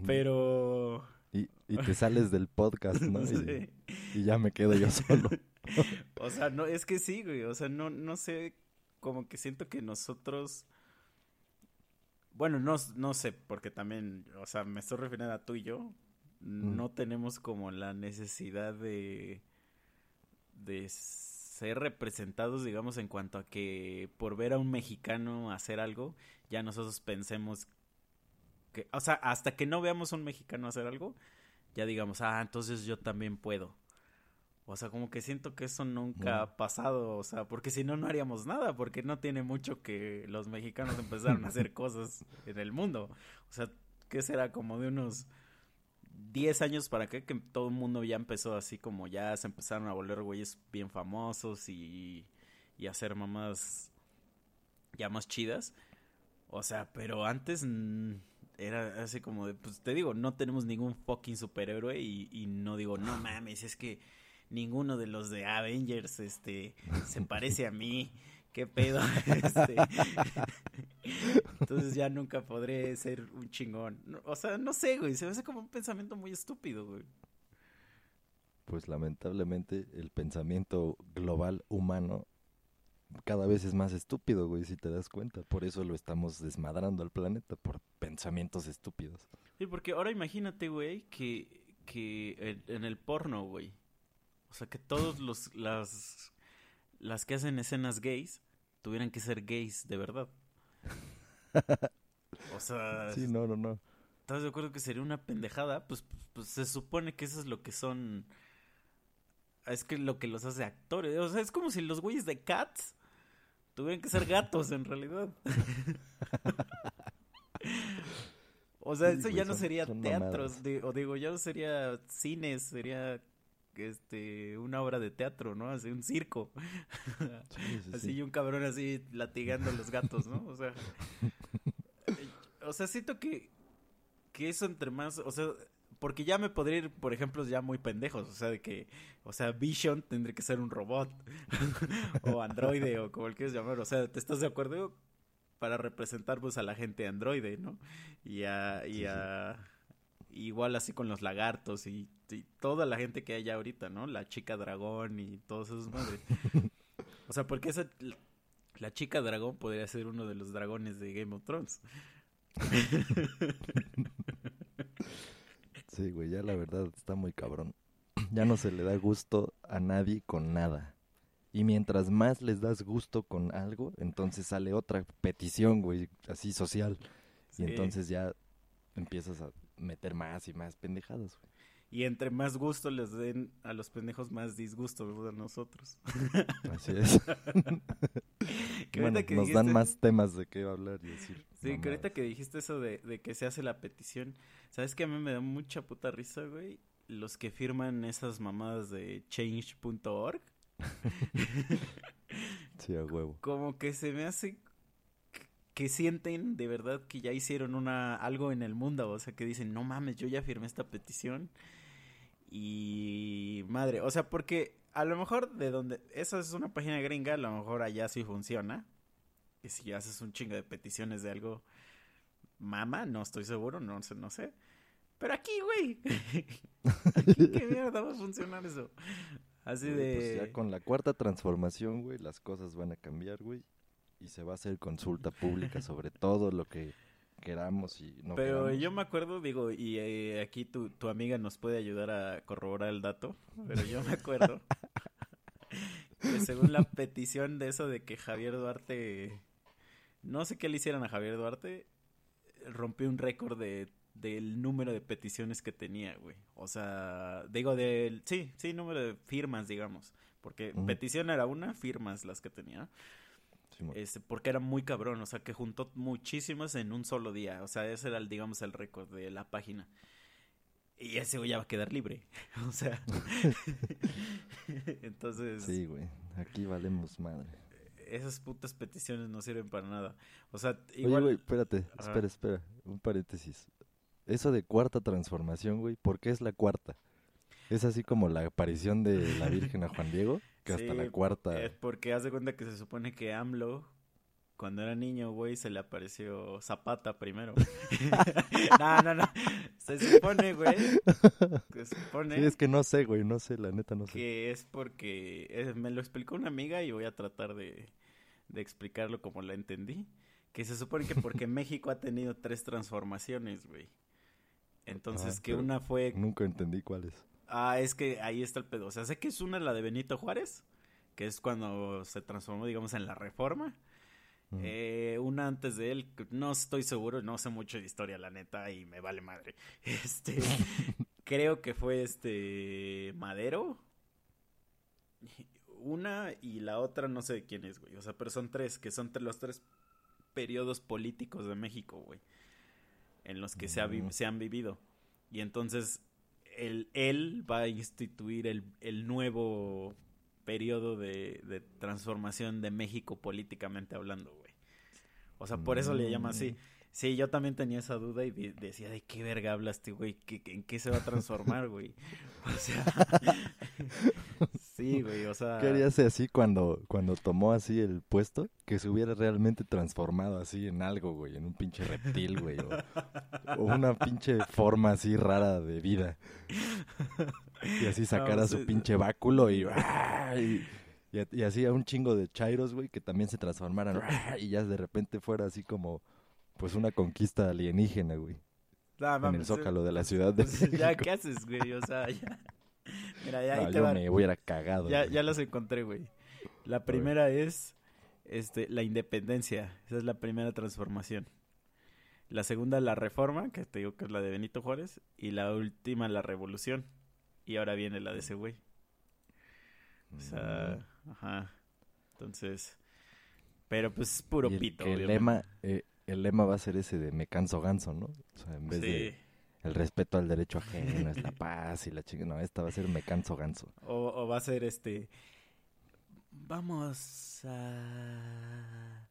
Pero... Y, y te sales del podcast, ¿no? Y, Sí. y ya me quedo yo solo. O sea, no, es que sí, güey. O sea, no, no sé, como que siento que nosotros. Bueno, no, no sé, porque también, o sea, me estoy refiriendo a tú y yo. No tenemos como la necesidad de. de ser representados, digamos, en cuanto a que por ver a un mexicano hacer algo, ya nosotros pensemos que. O sea, hasta que no veamos a un mexicano hacer algo, ya digamos, ah, entonces yo también puedo. O sea, como que siento que eso nunca ha pasado, o sea, porque si no, no haríamos nada, porque no tiene mucho que los mexicanos empezaron a hacer cosas en el mundo. O sea, ¿qué será? Como de unos 10 años para acá que todo el mundo ya empezó así como ya se empezaron a volver güeyes bien famosos y, y hacer mamadas ya más chidas. O sea, pero antes era así como de, pues te digo, no tenemos ningún fucking superhéroe y, y no digo, no mames, es que ninguno de los de Avengers este se parece a mí. ¿Qué pedo? Este, entonces ya nunca podré ser un chingón. No, O sea, no sé, güey. Se me hace como un pensamiento muy estúpido, güey. Pues lamentablemente el pensamiento global humano cada vez es más estúpido, güey, si te das cuenta. Por eso lo estamos desmadrando al planeta, por pensamientos estúpidos. Sí, porque ahora imagínate, güey, que, que en, en el porno, güey. O sea, que todos los las las que hacen escenas gays tuvieran que ser gays de verdad. O sea, Sí, no, no, no. ¿estás de acuerdo que sería una pendejada? Pues, pues se supone que eso es lo que son es que lo que los hace actores, o sea, es como si los güeyes de Cats tuvieran que ser gatos en realidad. O sea, eso ya no sería teatros, o digo, ya no sería cines, sería este una obra de teatro, ¿no? Así un circo. Sí, sí, así sí. y un cabrón así latigando a los gatos, ¿no? O sea, o sea, siento que que eso entre más, o sea, porque ya me podría ir, por ejemplo, ya muy pendejos, o sea, de que, o sea, Vision tendría que ser un robot o androide o como el quieras llamar, o sea, ¿te estás de acuerdo? Para representar pues a la gente androide, ¿no? Y a, y a igual así con los lagartos y, y toda la gente que hay ahorita, ¿no? La chica dragón y todos esos madres. O sea, porque esa la chica dragón podría ser uno de los dragones de Game of Thrones. Sí, güey, ya la verdad está muy cabrón. Ya no se le da gusto a nadie con nada. Y mientras más les das gusto con algo, entonces sale otra petición, güey, así social. Sí. Y entonces ya empiezas a meter más y más pendejadas, güey. Y entre más gusto les den a los pendejos, más disgusto nos dan nosotros. Así es. Que bueno, que nos dan más temas de qué hablar y decir. Sí, que ahorita que dijiste eso de, de que se hace la petición, ¿sabes que a mí me da mucha puta risa, güey? Los que firman esas mamadas de change.org, Sí, a huevo. como que se me hace que- que sienten de verdad que ya hicieron una algo en el mundo, o sea, que dicen, no mames, yo ya firmé esta petición y madre, o sea, porque a lo mejor de donde, esa es una página gringa, a lo mejor allá sí funciona, y si haces un chingo de peticiones de algo, mama, no estoy seguro, no sé, no sé, pero aquí, güey, aquí qué mierda va a funcionar eso, así Güey, de... Pues ya con la cuarta transformación, güey, las cosas van a cambiar, güey. Y se va a hacer consulta pública sobre todo lo que queramos y no Pero queramos. yo me acuerdo, digo, y eh, aquí tu, tu amiga nos puede ayudar a corroborar el dato, pero yo me acuerdo que según la petición de eso de que Javier Duarte, no sé qué le hicieran a Javier Duarte, rompió un récord de del número de peticiones que tenía, güey. O sea, digo del, sí, sí, número de firmas, digamos, porque petición era una, firmas las que tenía. Este, porque era muy cabrón, o sea, que juntó muchísimas en un solo día. O sea, ese era, el, digamos, el récord de la página. Y ese güey ya va a quedar libre. O sea. Entonces, Sí, güey. Aquí valemos madre. esas putas peticiones no sirven para nada. O sea, Oye, igual. güey, espérate. Ajá. Espera, espera. Un paréntesis. Eso de cuarta transformación, güey, ¿por qué es la cuarta? Es así como la aparición de la Virgen a Juan Diego, que hasta Sí, la cuarta... Es porque haz de cuenta que se supone que AMLO, cuando era niño, güey, se le apareció Zapata primero. no, no, no. Se supone, güey. Se supone. Sí, es que no sé, güey, no sé, la neta no sé. que es porque eh, me lo explicó una amiga y voy a tratar de, de explicarlo como la entendí. Que se supone que porque México ha tenido tres transformaciones, güey. Entonces, Ah, que una fue... Nunca entendí cuál es. Ah, es que ahí está el pedo. O sea, sé que es una la de Benito Juárez, que es cuando se transformó, digamos, en la reforma. Eh, una antes de él, no estoy seguro, no sé mucho de historia, la neta, y me vale madre. Este, creo que fue este Madero. Una y la otra no sé de quién es, güey. O sea, pero son tres, que son los tres periodos políticos de México, güey. En los que se, ha se han vivido. Y entonces, él, él va a instituir el, el nuevo periodo de, de transformación de México políticamente hablando, güey. O sea, por eso le llama así. Mm. Sí, yo también tenía esa duda y de- decía, ¿de qué verga hablas, este güey? ¿Qué- ¿En qué se va a transformar, güey? O sea, sí, güey, o sea... ¿Qué harías así cuando, cuando tomó así el puesto? Que se hubiera realmente transformado así en algo, güey, en un pinche reptil, güey, o, o una pinche forma así rara de vida. Y así sacara sí, su pinche báculo y, y, y, y así a un chingo de chairos, güey, que también se transformaran y ya de repente fuera así como, pues una conquista alienígena, güey, en el zócalo de la ciudad de pues, ya. ¿qué haces, güey? O sea, ya... Mira, ya ahí No, te yo va. me hubiera cagado. Ya, ya las encontré, güey. La primera es este, la independencia. Esa es la primera transformación. La segunda, la reforma, que te digo que es la de Benito Juárez. Y la última, la revolución. Y ahora viene la de ese güey. O sea, ajá. Entonces, pero pues es puro Y el, pito. el obviamente. lema, eh, el lema va a ser ese de me canso ganso, ¿no? O sea, en vez Sí. de el respeto al derecho ajeno, es la paz y la chica, no, esta va a ser me canso ganso. O, o va a ser este. Vamos a.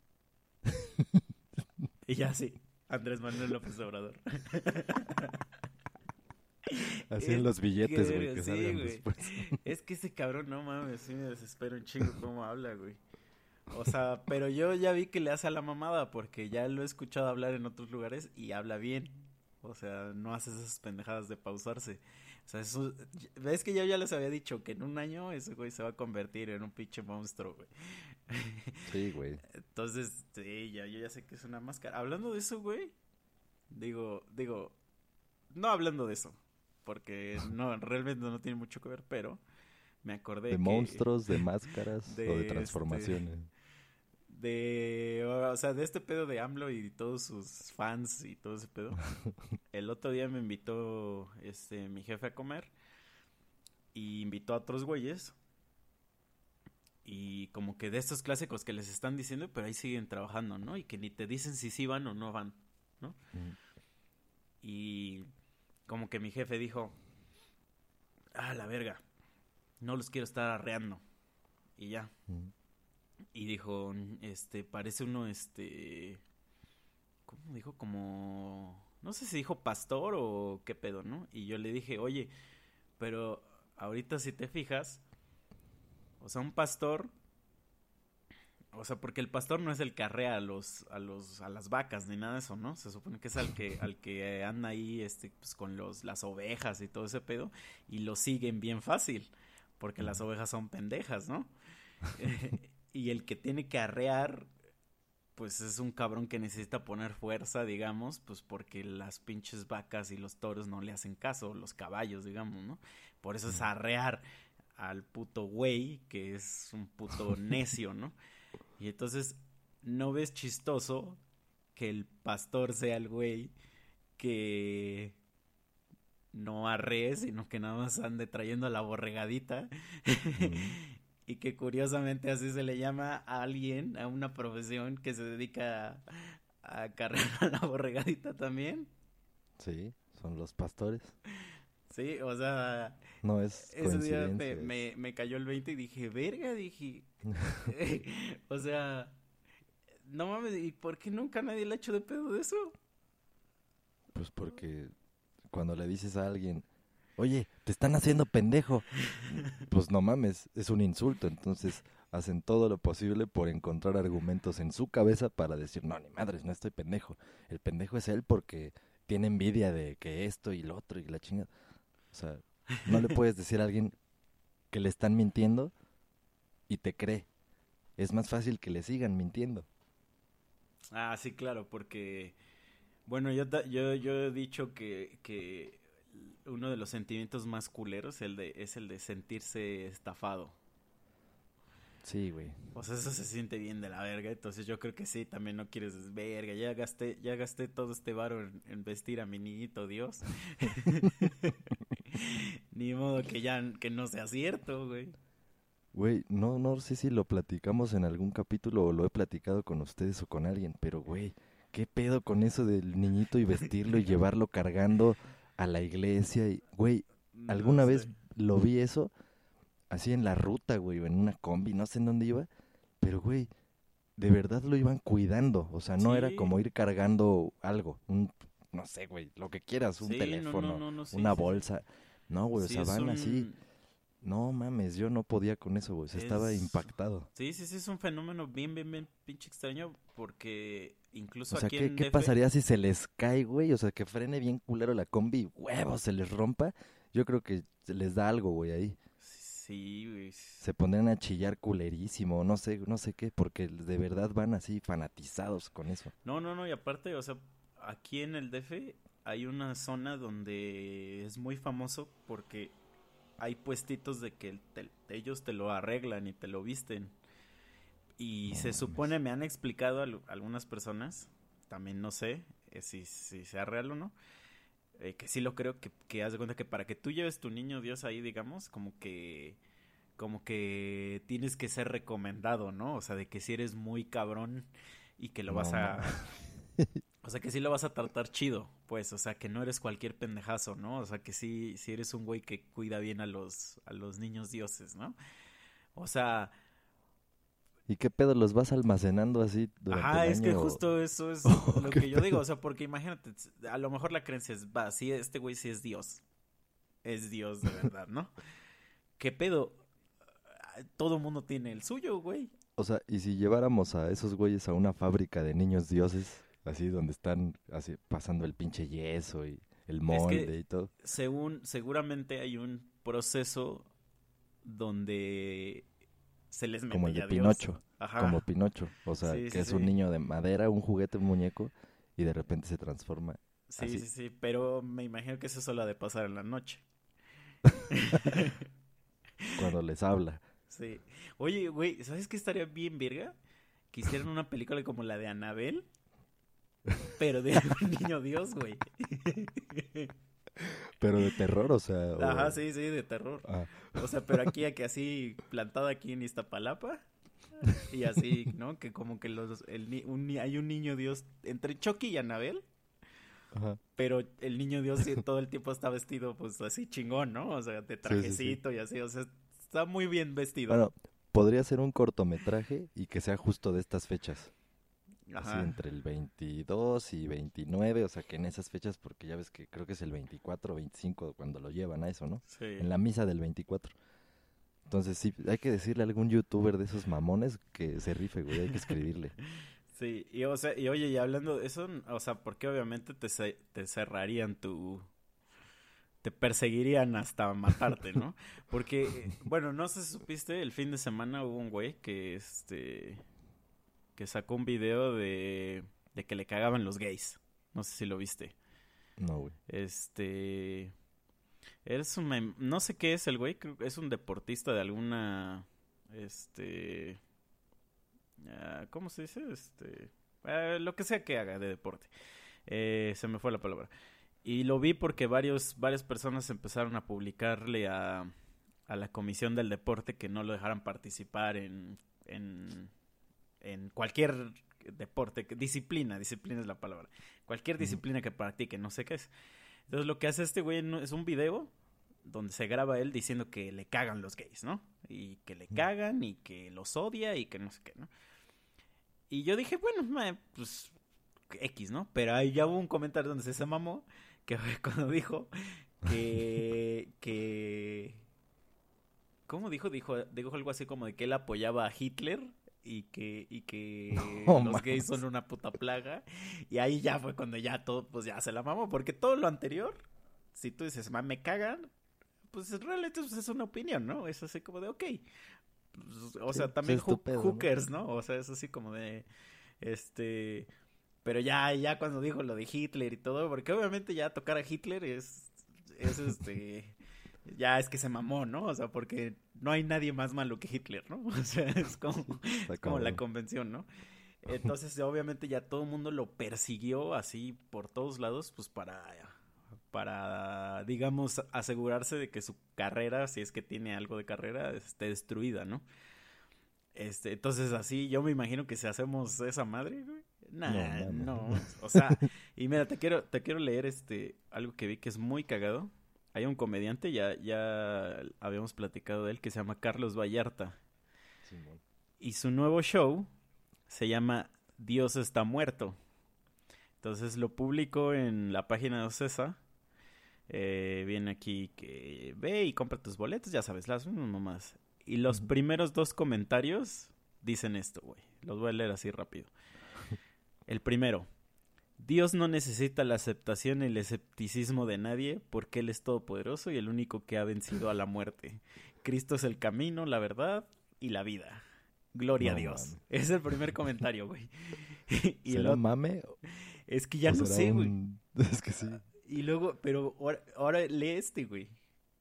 y ya sí. Andrés Manuel López Obrador. Así en los billetes, que, güey, que sí, salgan después. Es que ese cabrón, no mames, sí me desespero un chingo cómo habla, güey. O sea, pero yo ya vi que le hace a la mamada porque ya lo he escuchado hablar en otros lugares y habla bien. O sea, no hace esas pendejadas de pausarse. O sea, eso... ¿Ves que yo ya les había dicho que en un año ese güey se va a convertir en un pinche monstruo, güey? Sí, güey. Entonces, sí, ya, yo ya sé que es una máscara. Hablando de eso, güey, digo, digo, no hablando de eso, porque no, realmente no tiene mucho que ver, pero me acordé De que- monstruos, de máscaras de, o de este, transformaciones. De, o sea, de este pedo de AMLO y todos sus fans y todo ese pedo. El otro día me invitó, este, mi jefe a comer y invitó a otros güeyes. Y como que de estos clásicos que les están diciendo, pero ahí siguen trabajando, ¿no? Y que ni te dicen si sí van o no van. Mm. Y como que mi jefe dijo, ah, la verga, no los quiero estar arreando. Y ya. Mm. Y dijo, este, parece uno, este, ¿cómo dijo? Como, no sé si dijo pastor o qué pedo, ¿no? Y yo le dije, oye, pero ahorita si te fijas, o sea, un pastor, o sea, porque el pastor no es el que arrea a los, a los, a las vacas ni nada de eso, ¿no? Se supone que es al que, al que anda ahí, este, pues con los, las ovejas y todo ese pedo, y lo siguen bien fácil, porque las ovejas son pendejas, ¿no? y el que tiene que arrear, pues es un cabrón que necesita poner fuerza, digamos, pues porque las pinches vacas y los toros no le hacen caso, los caballos, digamos, ¿no? Por eso es arrear al puto güey, que es un puto necio, ¿no? Y entonces, ¿no ves chistoso que el pastor sea el güey que no arree, sino que nada más ande trayendo a la borregadita? y que curiosamente así se le llama a alguien, a una profesión que se dedica a, a cargar a la borregadita también. Sí, son los pastores. Sí, o sea, No es ese día me, me, me cayó el 20 y dije, verga, dije, o sea, no mames, ¿y por qué nunca nadie le ha hecho de pedo de eso? Pues porque cuando le dices a alguien, oye, te están haciendo pendejo, pues no mames, es un insulto. Entonces hacen todo lo posible por encontrar argumentos en su cabeza para decir, no, ni madres, no estoy pendejo. El pendejo es él porque tiene envidia de que esto y lo otro y la chingada. O sea, no le puedes decir a alguien que le están mintiendo y te cree. Es más fácil que le sigan mintiendo. Ah, sí, claro, porque, bueno, yo, yo, yo he dicho que, que uno de los sentimientos más culeros el de, es el de sentirse estafado. Sí, güey. Sea, eso se siente bien de la verga, entonces yo creo que sí, también no quieres verga, ya gasté, ya gasté todo este varo en, en vestir a mi niñito Dios. Ni modo que ya, que no sea cierto, güey. Güey, no, no sé si lo platicamos en algún capítulo o lo he platicado con ustedes o con alguien, pero güey, ¿qué pedo con eso del niñito y vestirlo y llevarlo cargando a la iglesia? Y, güey, No alguna sé. vez lo vi eso así en la ruta, güey, o en una combi, no sé en dónde iba, pero güey, de verdad lo iban cuidando. O sea, no era como ir cargando algo. Un, no sé, güey, lo que quieras, un Sí, teléfono, no, no, no, sí, una bolsa. No, güey, o sea, van así. No mames, yo no podía con eso, güey. se estaba Es- impactado. Sí, sí, sí, es un fenómeno bien, bien, bien pinche extraño porque incluso O sea, aquí ¿qué, en qué DF pasaría si se les cae, güey? O sea, que frene bien culero la combi huevos, se les rompa. Yo creo que se les da algo, güey, ahí. Sí, güey. Se pondrían a chillar culerísimo, no sé, no sé qué, porque de verdad van así fanatizados con eso. No, no, no, y aparte, o sea, aquí en el DF hay una zona donde es muy famoso porque hay puestitos de que te- ellos te lo arreglan y te lo visten. Y No se supone, me han explicado al- algunas personas, también no sé eh, si, si sea real o no, eh, que sí lo creo, que, que haz de cuenta que para que tú lleves tu niño Dios ahí, digamos, como que como que tienes que ser recomendado, ¿no? O sea, de que si eres muy cabrón y que lo vas a... O sea, que sí lo vas a tratar chido, pues, o sea, que no eres cualquier pendejazo, ¿no? O sea, que sí, sí eres un güey que cuida bien a los, a los niños dioses, ¿no? O sea, ¿Y qué pedo los vas almacenando así durante ajá, el es que año? justo eso es Oh, lo que yo digo, o sea, porque imagínate, a lo mejor la creencia es, va, sí, este güey sí es Dios, es Dios de verdad, ¿no? ¿Qué pedo? Todo el mundo tiene el suyo, güey. O sea, y si lleváramos a esos güeyes a una fábrica de niños dioses, así donde están así pasando el pinche yeso y el molde y todo. según seguramente hay un proceso donde se les mete Como el de Dios. Pinocho, Ajá. como Pinocho. O sea, Sí, que sí, es un niño de madera, un juguete, un muñeco, y de repente se transforma. sí, así. sí, sí, pero me imagino que eso solo ha de pasar en la noche. cuando les habla. Sí. Oye, güey, ¿sabes qué estaría bien verga? Que hicieran una película como la de Anabel, pero de un niño Dios, güey. Pero de terror, o sea. o- Ajá, sí, sí, de terror. ah, O sea, pero aquí, aquí así, plantada aquí en Iztapalapa. Y así, ¿no? Que como que los, el, un hay un niño Dios entre Chucky y Anabel. ajá. Pero el niño Dios todo el tiempo está vestido, pues así chingón, ¿no? O sea, de sí, sí. trajecito y así. O sea, está muy bien vestido. Bueno, podría ser un cortometraje y que sea justo de estas fechas. Así entre el 22 y 29, o sea que en esas fechas, porque ya ves que creo que es el 24 o 25 cuando lo llevan a eso, ¿no? Sí. En la misa del 24. Entonces sí, hay que decirle a algún youtuber de esos mamones que se rife, güey, hay que escribirle. Sí, y o sea, y oye, y hablando de eso, o sea, porque obviamente te, ce- te cerrarían tu... Te perseguirían hasta matarte, ¿no? Porque, eh, bueno, no sé si supiste, el fin de semana hubo un güey que, este... Que sacó un video de... De que le cagaban los gays. No sé si lo viste. No, güey. Este... Es un... No sé qué es el güey, es un deportista de alguna... Este... ah, ¿Cómo se dice? Este... ah, lo que sea que haga de deporte. Eh, se me fue la palabra. Y lo vi porque varios, varias personas empezaron a publicarle a, a la comisión del deporte que no lo dejaran participar en, en, en cualquier deporte, disciplina, disciplina es la palabra. Cualquier disciplina que practique, no sé qué es. Entonces lo que hace este güey es un video donde se graba él diciendo que le cagan los gays, ¿no? Y que le cagan y que los odia y que no sé qué, ¿no? Y yo dije, bueno, pues X, ¿no? Pero ahí ya hubo un comentario donde se se mamó que fue cuando dijo que que ¿Cómo dijo? Dijo dijo algo así como de que él apoyaba a Hitler y que y que No los gays son una puta plaga y ahí ya fue cuando ya todo pues ya se la mamó porque todo lo anterior si tú dices, "Ma, me cagan", pues realmente pues, es una opinión, ¿no? Es así como de, ok. Pues, o Sí, sea, también cares, ¿no? O sea, es así como de, este... Pero ya, ya cuando dijo lo de Hitler y todo, porque obviamente ya tocar a Hitler es, es este... Ya es que se mamó, ¿no? O sea, porque no hay nadie más malo que Hitler, ¿no? O sea, es como, Está es como la convención, ¿no? Entonces, obviamente ya todo el mundo lo persiguió así por todos lados, pues para, para, digamos, asegurarse de que su carrera, si es que tiene algo de carrera, esté destruida, ¿no? Este, entonces así, yo me imagino que si hacemos esa madre, güey, nah, mames. no, o sea, y mira, te quiero, te quiero leer este, algo que vi que es muy cagado. Hay un comediante, ya, ya habíamos platicado de él, que se llama Carlos Vallarta. Y su nuevo show se llama Dios está muerto. Entonces lo publico en la página de Ocesa. Eh, viene aquí que ve y compra tus boletos, ya sabes, las mamás. Y los primeros dos comentarios dicen esto, güey. Los voy a leer así rápido. El primero. Dios no necesita la aceptación y el escepticismo de nadie porque Él es todopoderoso y el único que ha vencido a la muerte. Cristo es el camino, la verdad y la vida. Gloria a Dios. Es el primer comentario, güey. y ¿Será lo- mame? es que ya no sé, güey. un- Es que sí. Y luego, pero ahora, ahora lee este, güey.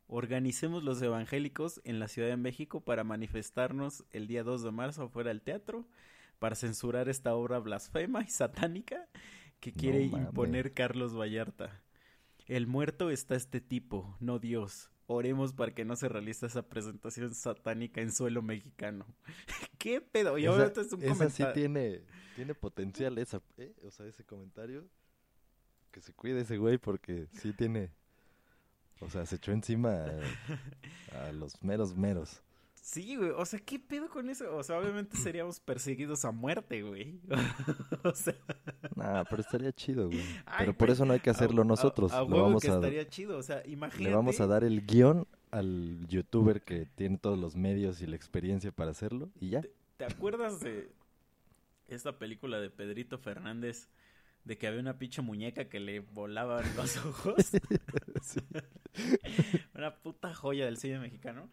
Organicemos los evangélicos en la Ciudad de México para manifestarnos el día 2 de marzo fuera del teatro para censurar esta obra blasfema y satánica que quiere imponer Carlos Vallarta. El muerto está este tipo, no Dios. Oremos para que no se realice esa presentación satánica en suelo mexicano. ¿Qué pedo? Y Esa- ahora es un esa sí comentario. tiene, tiene potencial esa, ¿eh? O sea, ese comentario. Que se cuide ese güey porque sí tiene... O sea, se echó encima a, a los meros meros. Sí, güey, o sea, ¿qué pedo con eso? O sea, obviamente seríamos perseguidos a muerte, güey. o sea, Nah, pero estaría chido, güey. Ay, Pero por eso no hay que hacerlo a- nosotros. A, Lo vamos que a, estaría chido, o sea, imagínate. le vamos a dar el guion al youtuber que tiene todos los medios y la experiencia para hacerlo y ya. ¿Te acuerdas de esta película de Pedrito Fernández? De que había una pinche muñeca que le volaban los ojos. una puta joya del cine mexicano.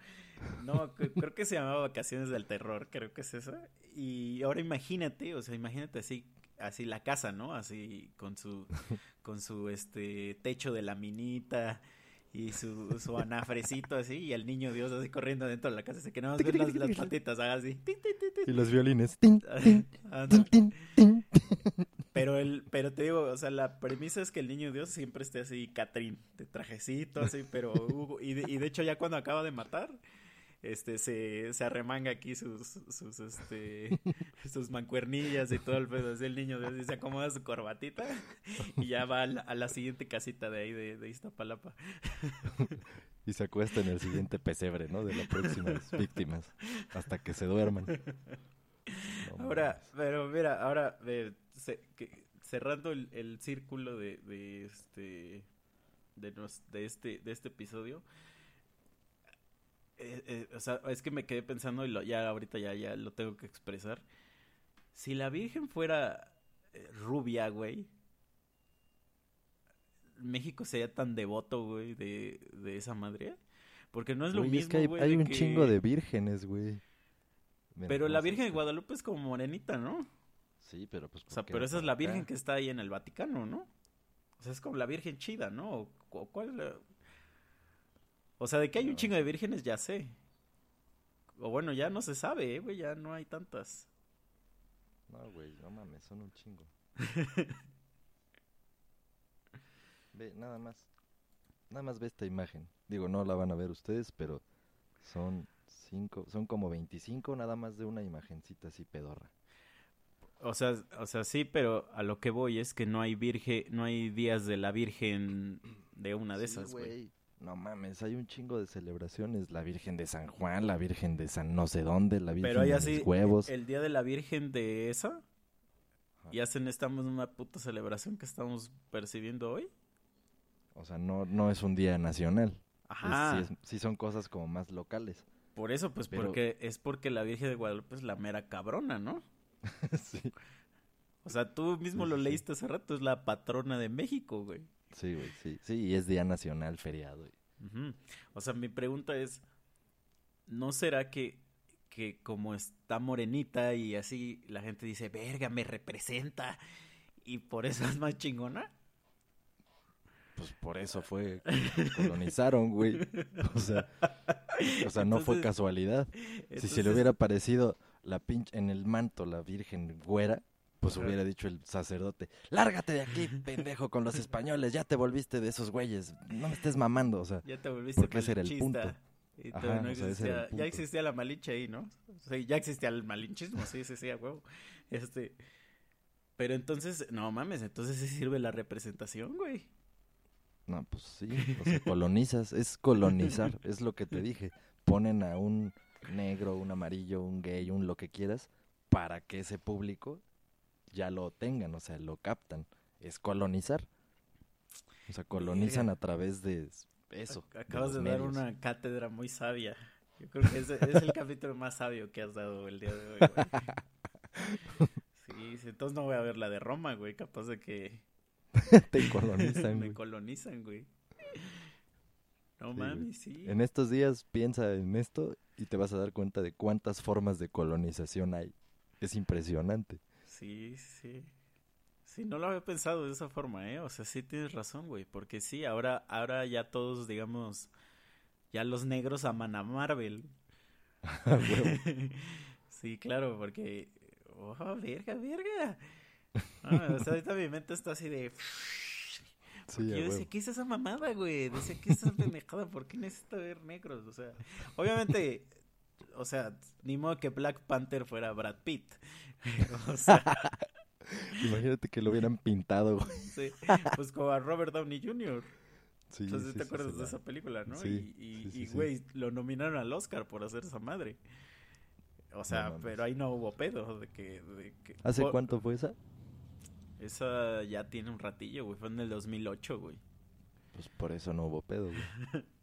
No, cre- creo que se llamaba Vacaciones del Terror, creo que es esa. Y ahora imagínate, o sea, imagínate así, así la casa, ¿no? Así con su, con su este techo de laminita y su, su anafrecito así, y el niño Dios así corriendo dentro de la casa, así que nada más ves las, las patitas, haga así. Y los violines. Pero el, pero te digo, o sea, la premisa es que el niño Dios siempre esté así, Catrín, de trajecito, así, pero Hugo, y de, y de hecho ya cuando acaba de matar, este, se, se arremanga aquí sus, sus, este, sus mancuernillas y todo el pedo, así el niño se acomoda su corbatita y ya va a la, a la siguiente casita de ahí de, de Iztapalapa. Y se acuesta en el siguiente pesebre, ¿no? De las próximas víctimas. Hasta que se duerman. No Ahora, mames. pero mira, ahora eh, que- cerrando el, el círculo de, de este de, nos- de este de este episodio, eh, eh, o sea, es que me quedé pensando y lo, ya ahorita ya ya lo tengo que expresar. Si la Virgen fuera eh, rubia, güey, México sería tan devoto, güey, de, de esa madre. Porque no es lo Güey, mismo, es que hay, güey, hay de un que- chingo de vírgenes, güey. Pero la Virgen de. Guadalupe es como morenita, ¿no? Sí, pero pues. O sea, ¿por qué pero esa es la virgen que está ahí en el Vaticano, ¿no? O sea, es como la virgen chida, ¿no? ¿O, cu- cuál O sea, de que hay un chingo de vírgenes ya sé. O bueno, ya no se sabe, eh, güey, ya no hay tantas. No, güey, no mames, son un chingo. ve, nada más. Nada más ve esta imagen. Digo, no la van a ver ustedes, pero son cinco, son como 25 nada más de una imagencita así pedorra. O sea, o sea, sí, pero a lo que voy es que no hay virgen, no hay días de la virgen de una de Sí, esas, güey. No mames, hay un chingo de celebraciones. La Virgen de San Juan, la Virgen de San no sé dónde, la Virgen Pero hay de así, los huevos. el día de la virgen de esa, Ajá. y hacen estamos en una puta celebración que estamos percibiendo hoy. O sea, no, no es un día nacional. Es- Ajá. sí, es- sí son cosas como más locales. Por eso, pues, Pero- porque es porque la Virgen de Guadalupe es la mera cabrona, ¿no? sí. O sea, tú mismo Sí, lo leíste hace rato, es la patrona de México, güey. Sí, güey, sí. Sí, y es día nacional, feriado. O sea, mi pregunta es, ¿no será que, que como está morenita y así la gente dice, verga, me representa y por eso es más chingona? Pues por eso fue que colonizaron, güey. O sea, o sea no fue Entonces- casualidad. Si se le hubiera parecido la pinche en el manto la Virgen güera, pues Ajá. hubiera dicho el sacerdote, lárgate de aquí, pendejo, con los españoles, ya te volviste de esos güeyes, no me estés mamando, o sea, Ya te volviste Porque ese era el punto. Y Ajá, o sea, ya existía la malinche ahí, ¿no? Ya existía el malinchismo, sí, sí, sí, a huevo. Este, pero entonces, no mames, entonces sí sirve la representación, güey. no, pues sí, o sea, colonizas, es colonizar, es lo que te dije, ponen a un negro, un amarillo, un gay, un lo que quieras, para que ese público ya lo tengan, o sea, lo captan. Es colonizar. O sea, colonizan a través de eso. Ac- Acabas de, dar una cátedra muy sabia. Yo creo que es el capítulo más sabio que has dado el día de hoy, güey. Sí, sí, entonces no voy a ver la de Roma, güey. Capaz de que Te colonizan, me güey. colonizan, güey. No Sí, güey. mames, sí. En estos días piensa en esto y te vas a dar cuenta de cuántas formas de colonización hay. Es impresionante. Sí, sí. Sí, no lo había pensado de esa forma, ¿eh? O sea, sí tienes razón, güey. Porque sí, ahora, ahora ya todos, digamos, ya los negros aman a Marvel. Sí, claro, porque... ¡Oh, verga, verga! O sea, ahorita mi mente está así de... Sí, Yo decía. ¿qué es esa mamada, güey? Decía, ¿qué es esa pendejada? ¿Por qué necesito ver negros? O sea, obviamente, o sea, ni modo que Black Panther fuera Brad Pitt. o sea, Imagínate que lo hubieran pintado, güey. sí, pues como a Robert Downey Jr. Sí, Entonces, sí, ¿te sí, acuerdas de esa película, no? Sí, y, y, güey, lo nominaron al Oscar por hacer esa madre. O sea, pero ahí no hubo pedo de que... de que- ¿Hace por- cuánto fue esa? Esa ya tiene un ratillo, güey. Fue en el 2008, güey. Pues por eso no hubo pedo, güey.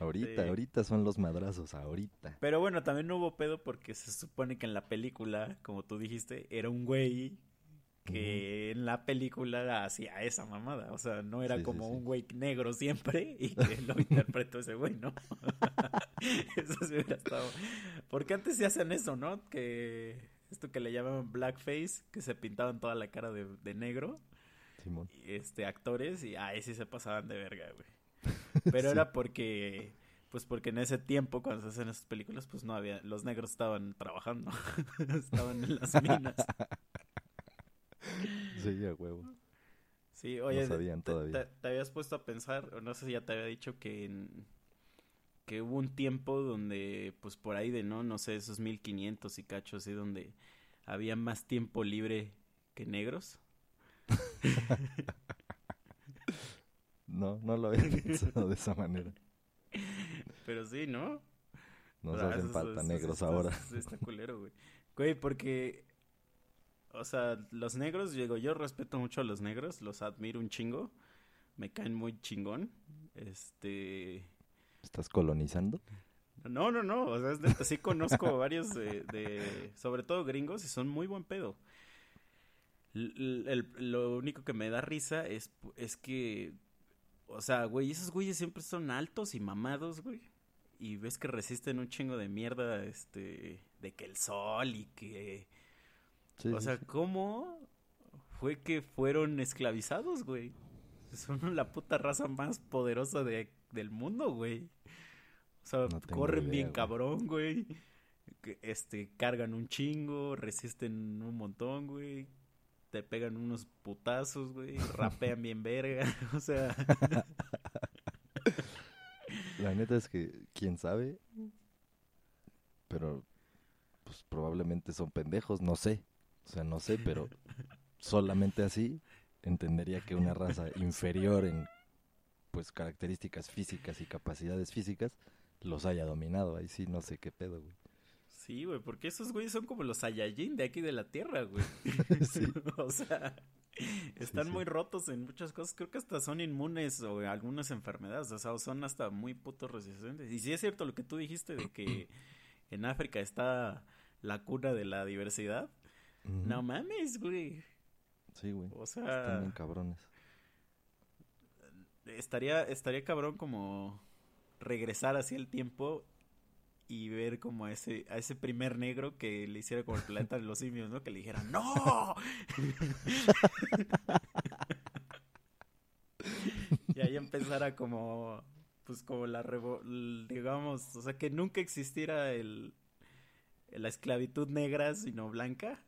Ahorita, Sí. ahorita son los madrazos, ahorita. Pero bueno, también no hubo pedo porque se supone que en la película, como tú dijiste, era un güey que en la película hacía esa mamada. O sea, no era Sí, como sí. un güey negro siempre y que lo interpretó ese güey, ¿no? eso sí hubiera estado. Porque antes se hacen eso, ¿no? Que esto que le llamaban blackface, que se pintaban toda la cara de, de negro, Simón. y, este, actores, y ahí sí se pasaban de verga, güey. Pero Sí. era porque, pues porque en ese tiempo, cuando se hacen esas películas, pues no había, los negros estaban trabajando, estaban en las minas. Sí, a huevo. Sí, oye, sabían te, todavía. te- te habías puesto a pensar, o no sé si ya te había dicho que en- que hubo un tiempo donde, pues por ahí de, ¿no? No sé, esos 1500 y cachos, así, donde había más tiempo libre que negros. No, no lo había pensado de esa manera. Pero sí, ¿no? Nos Ah, hacen falta negros eso- ahora. eso Está culero, güey. Güey, porque, o sea, los negros, digo, yo respeto mucho a los negros, los admiro un chingo, me caen muy chingón, este... ¿Estás colonizando? No, no, no, o sea, es sí conozco varios de, de- sobre todo gringos, y son muy buen pedo. L- l- el- lo único que me da risa es, es que, o sea, güey, esos güeyes siempre son altos y mamados, güey. Y ves que resisten un chingo de mierda, este, de que el sol y que... Sí, o sea, sí. ¿cómo fue que fueron esclavizados, güey? Son la puta raza más poderosa de, del mundo, güey. O sea, No corren idea, bien güey. cabrón, güey. Este, cargan un chingo, resisten un montón, güey. Te pegan unos putazos, güey. Rapean bien verga. O sea, La neta es que, quién sabe, pero pues probablemente son pendejos, no sé. O sea, no sé, pero solamente así entendería que una raza inferior en pues características físicas y capacidades físicas los haya dominado. Ahí sí no sé qué pedo, güey. Sí, güey, porque esos güeyes son como los Saiyajin de aquí de la Tierra, güey. Sí. o sea, están sí. muy rotos en muchas cosas. Creo que hasta son inmunes o algunas enfermedades. O sea, son hasta muy putos resistentes. Y sí es cierto lo que tú dijiste de que en África está la cuna de la diversidad. No mames, güey. Sí, güey. O Están sea, bien cabrones. estaría, estaría cabrón como regresar hacia el tiempo y ver como a ese, a ese primer negro que le hiciera como el planeta de los simios, ¿no? Que le dijera, ¡No! y ahí empezara como, pues como la, revo- digamos, o sea, que nunca existiera el, la esclavitud negra, sino blanca.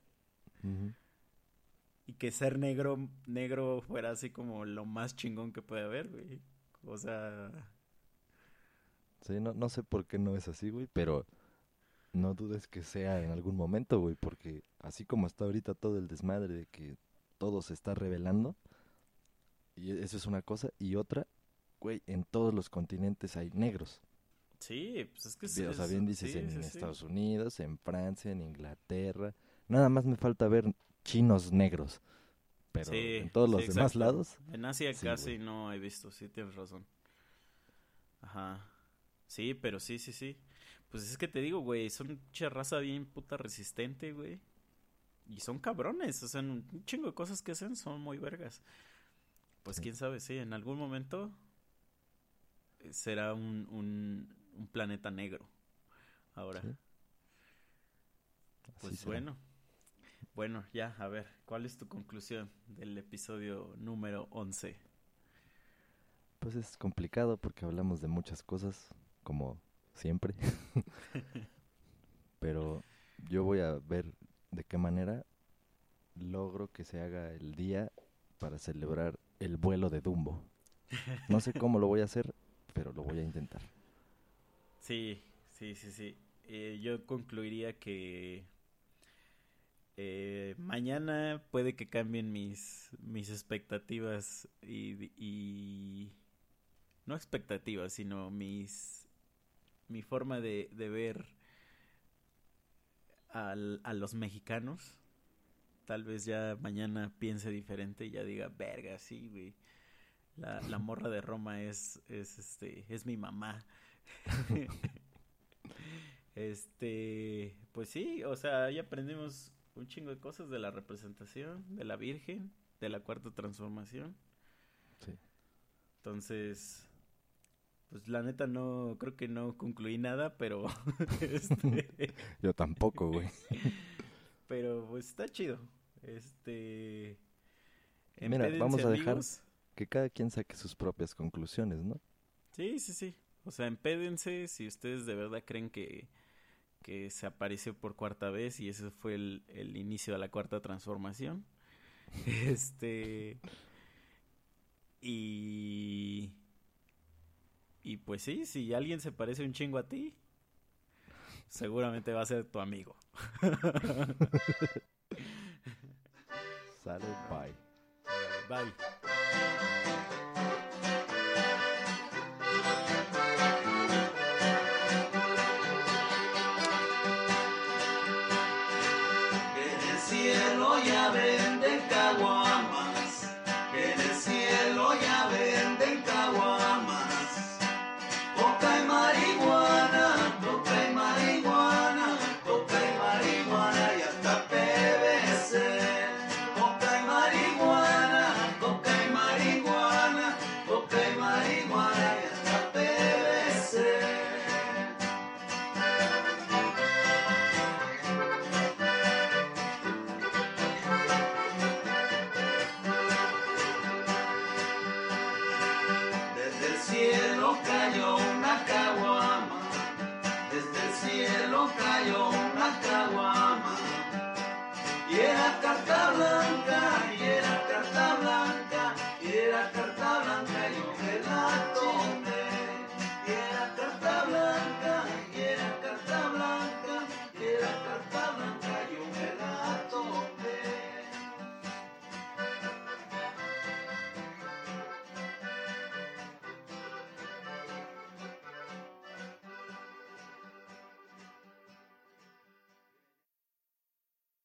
Y que ser negro, negro fuera así como lo más chingón que puede haber, güey. O sea, Sí, no, no sé por qué no es así, güey, pero no dudes que sea en algún momento, güey, porque así como está ahorita todo el desmadre de que todo se está revelando, y eso es una cosa, y otra, güey, en todos los continentes hay negros. sí, pues es que Bien, o sea, bien dices sí, en sí, sí. Estados Unidos, en Francia, en Inglaterra, Nada más me falta ver chinos negros. Pero Sí, en todos sí, los demás lados, En Asia Sí, casi güey. no he visto, sí tienes razón. Ajá. Sí, pero sí, sí, sí. Pues es que te digo, güey, son mucha raza bien puta resistente, güey. Y son cabrones, o sea, un chingo de cosas que hacen son muy vergas. Pues Sí. quién sabe, sí, en algún momento eh, será un, un, un planeta negro. Ahora, Sí. pues será. bueno. Bueno, ya, a ver, ¿cuál es tu conclusión del episodio número 11? Pues es complicado porque hablamos de muchas cosas, como siempre. Pero yo voy a ver de qué manera logro que se haga el día para celebrar el vuelo de Dumbo. No sé cómo lo voy a hacer, pero lo voy a intentar. Sí, sí, sí, sí. Eh, yo concluiría que eh, mañana puede que cambien mis, mis expectativas y, y- no expectativas, sino mis mi forma de, de ver al- a los mexicanos. Tal vez ya mañana piense diferente y ya diga, verga, sí, güey. La, la morra de Roma es, es, este, es mi mamá. Este, pues sí, o sea, ahí aprendimos un chingo de cosas de la representación, de la Virgen, de la cuarta transformación. Sí. Entonces, pues la neta no, creo que no concluí nada, pero, este, Yo tampoco, güey. pero pues está chido. Este, Mira, vamos a dejar- amigos. Que cada quien saque sus propias conclusiones, ¿no? Sí, sí, sí. O sea, empédense si ustedes de verdad creen que, que se apareció por cuarta vez y ese fue el, el inicio de la cuarta transformación. Este. Y. Y pues sí, si alguien se parece un chingo a ti, seguramente va a ser tu amigo. Sale, bye. Bye.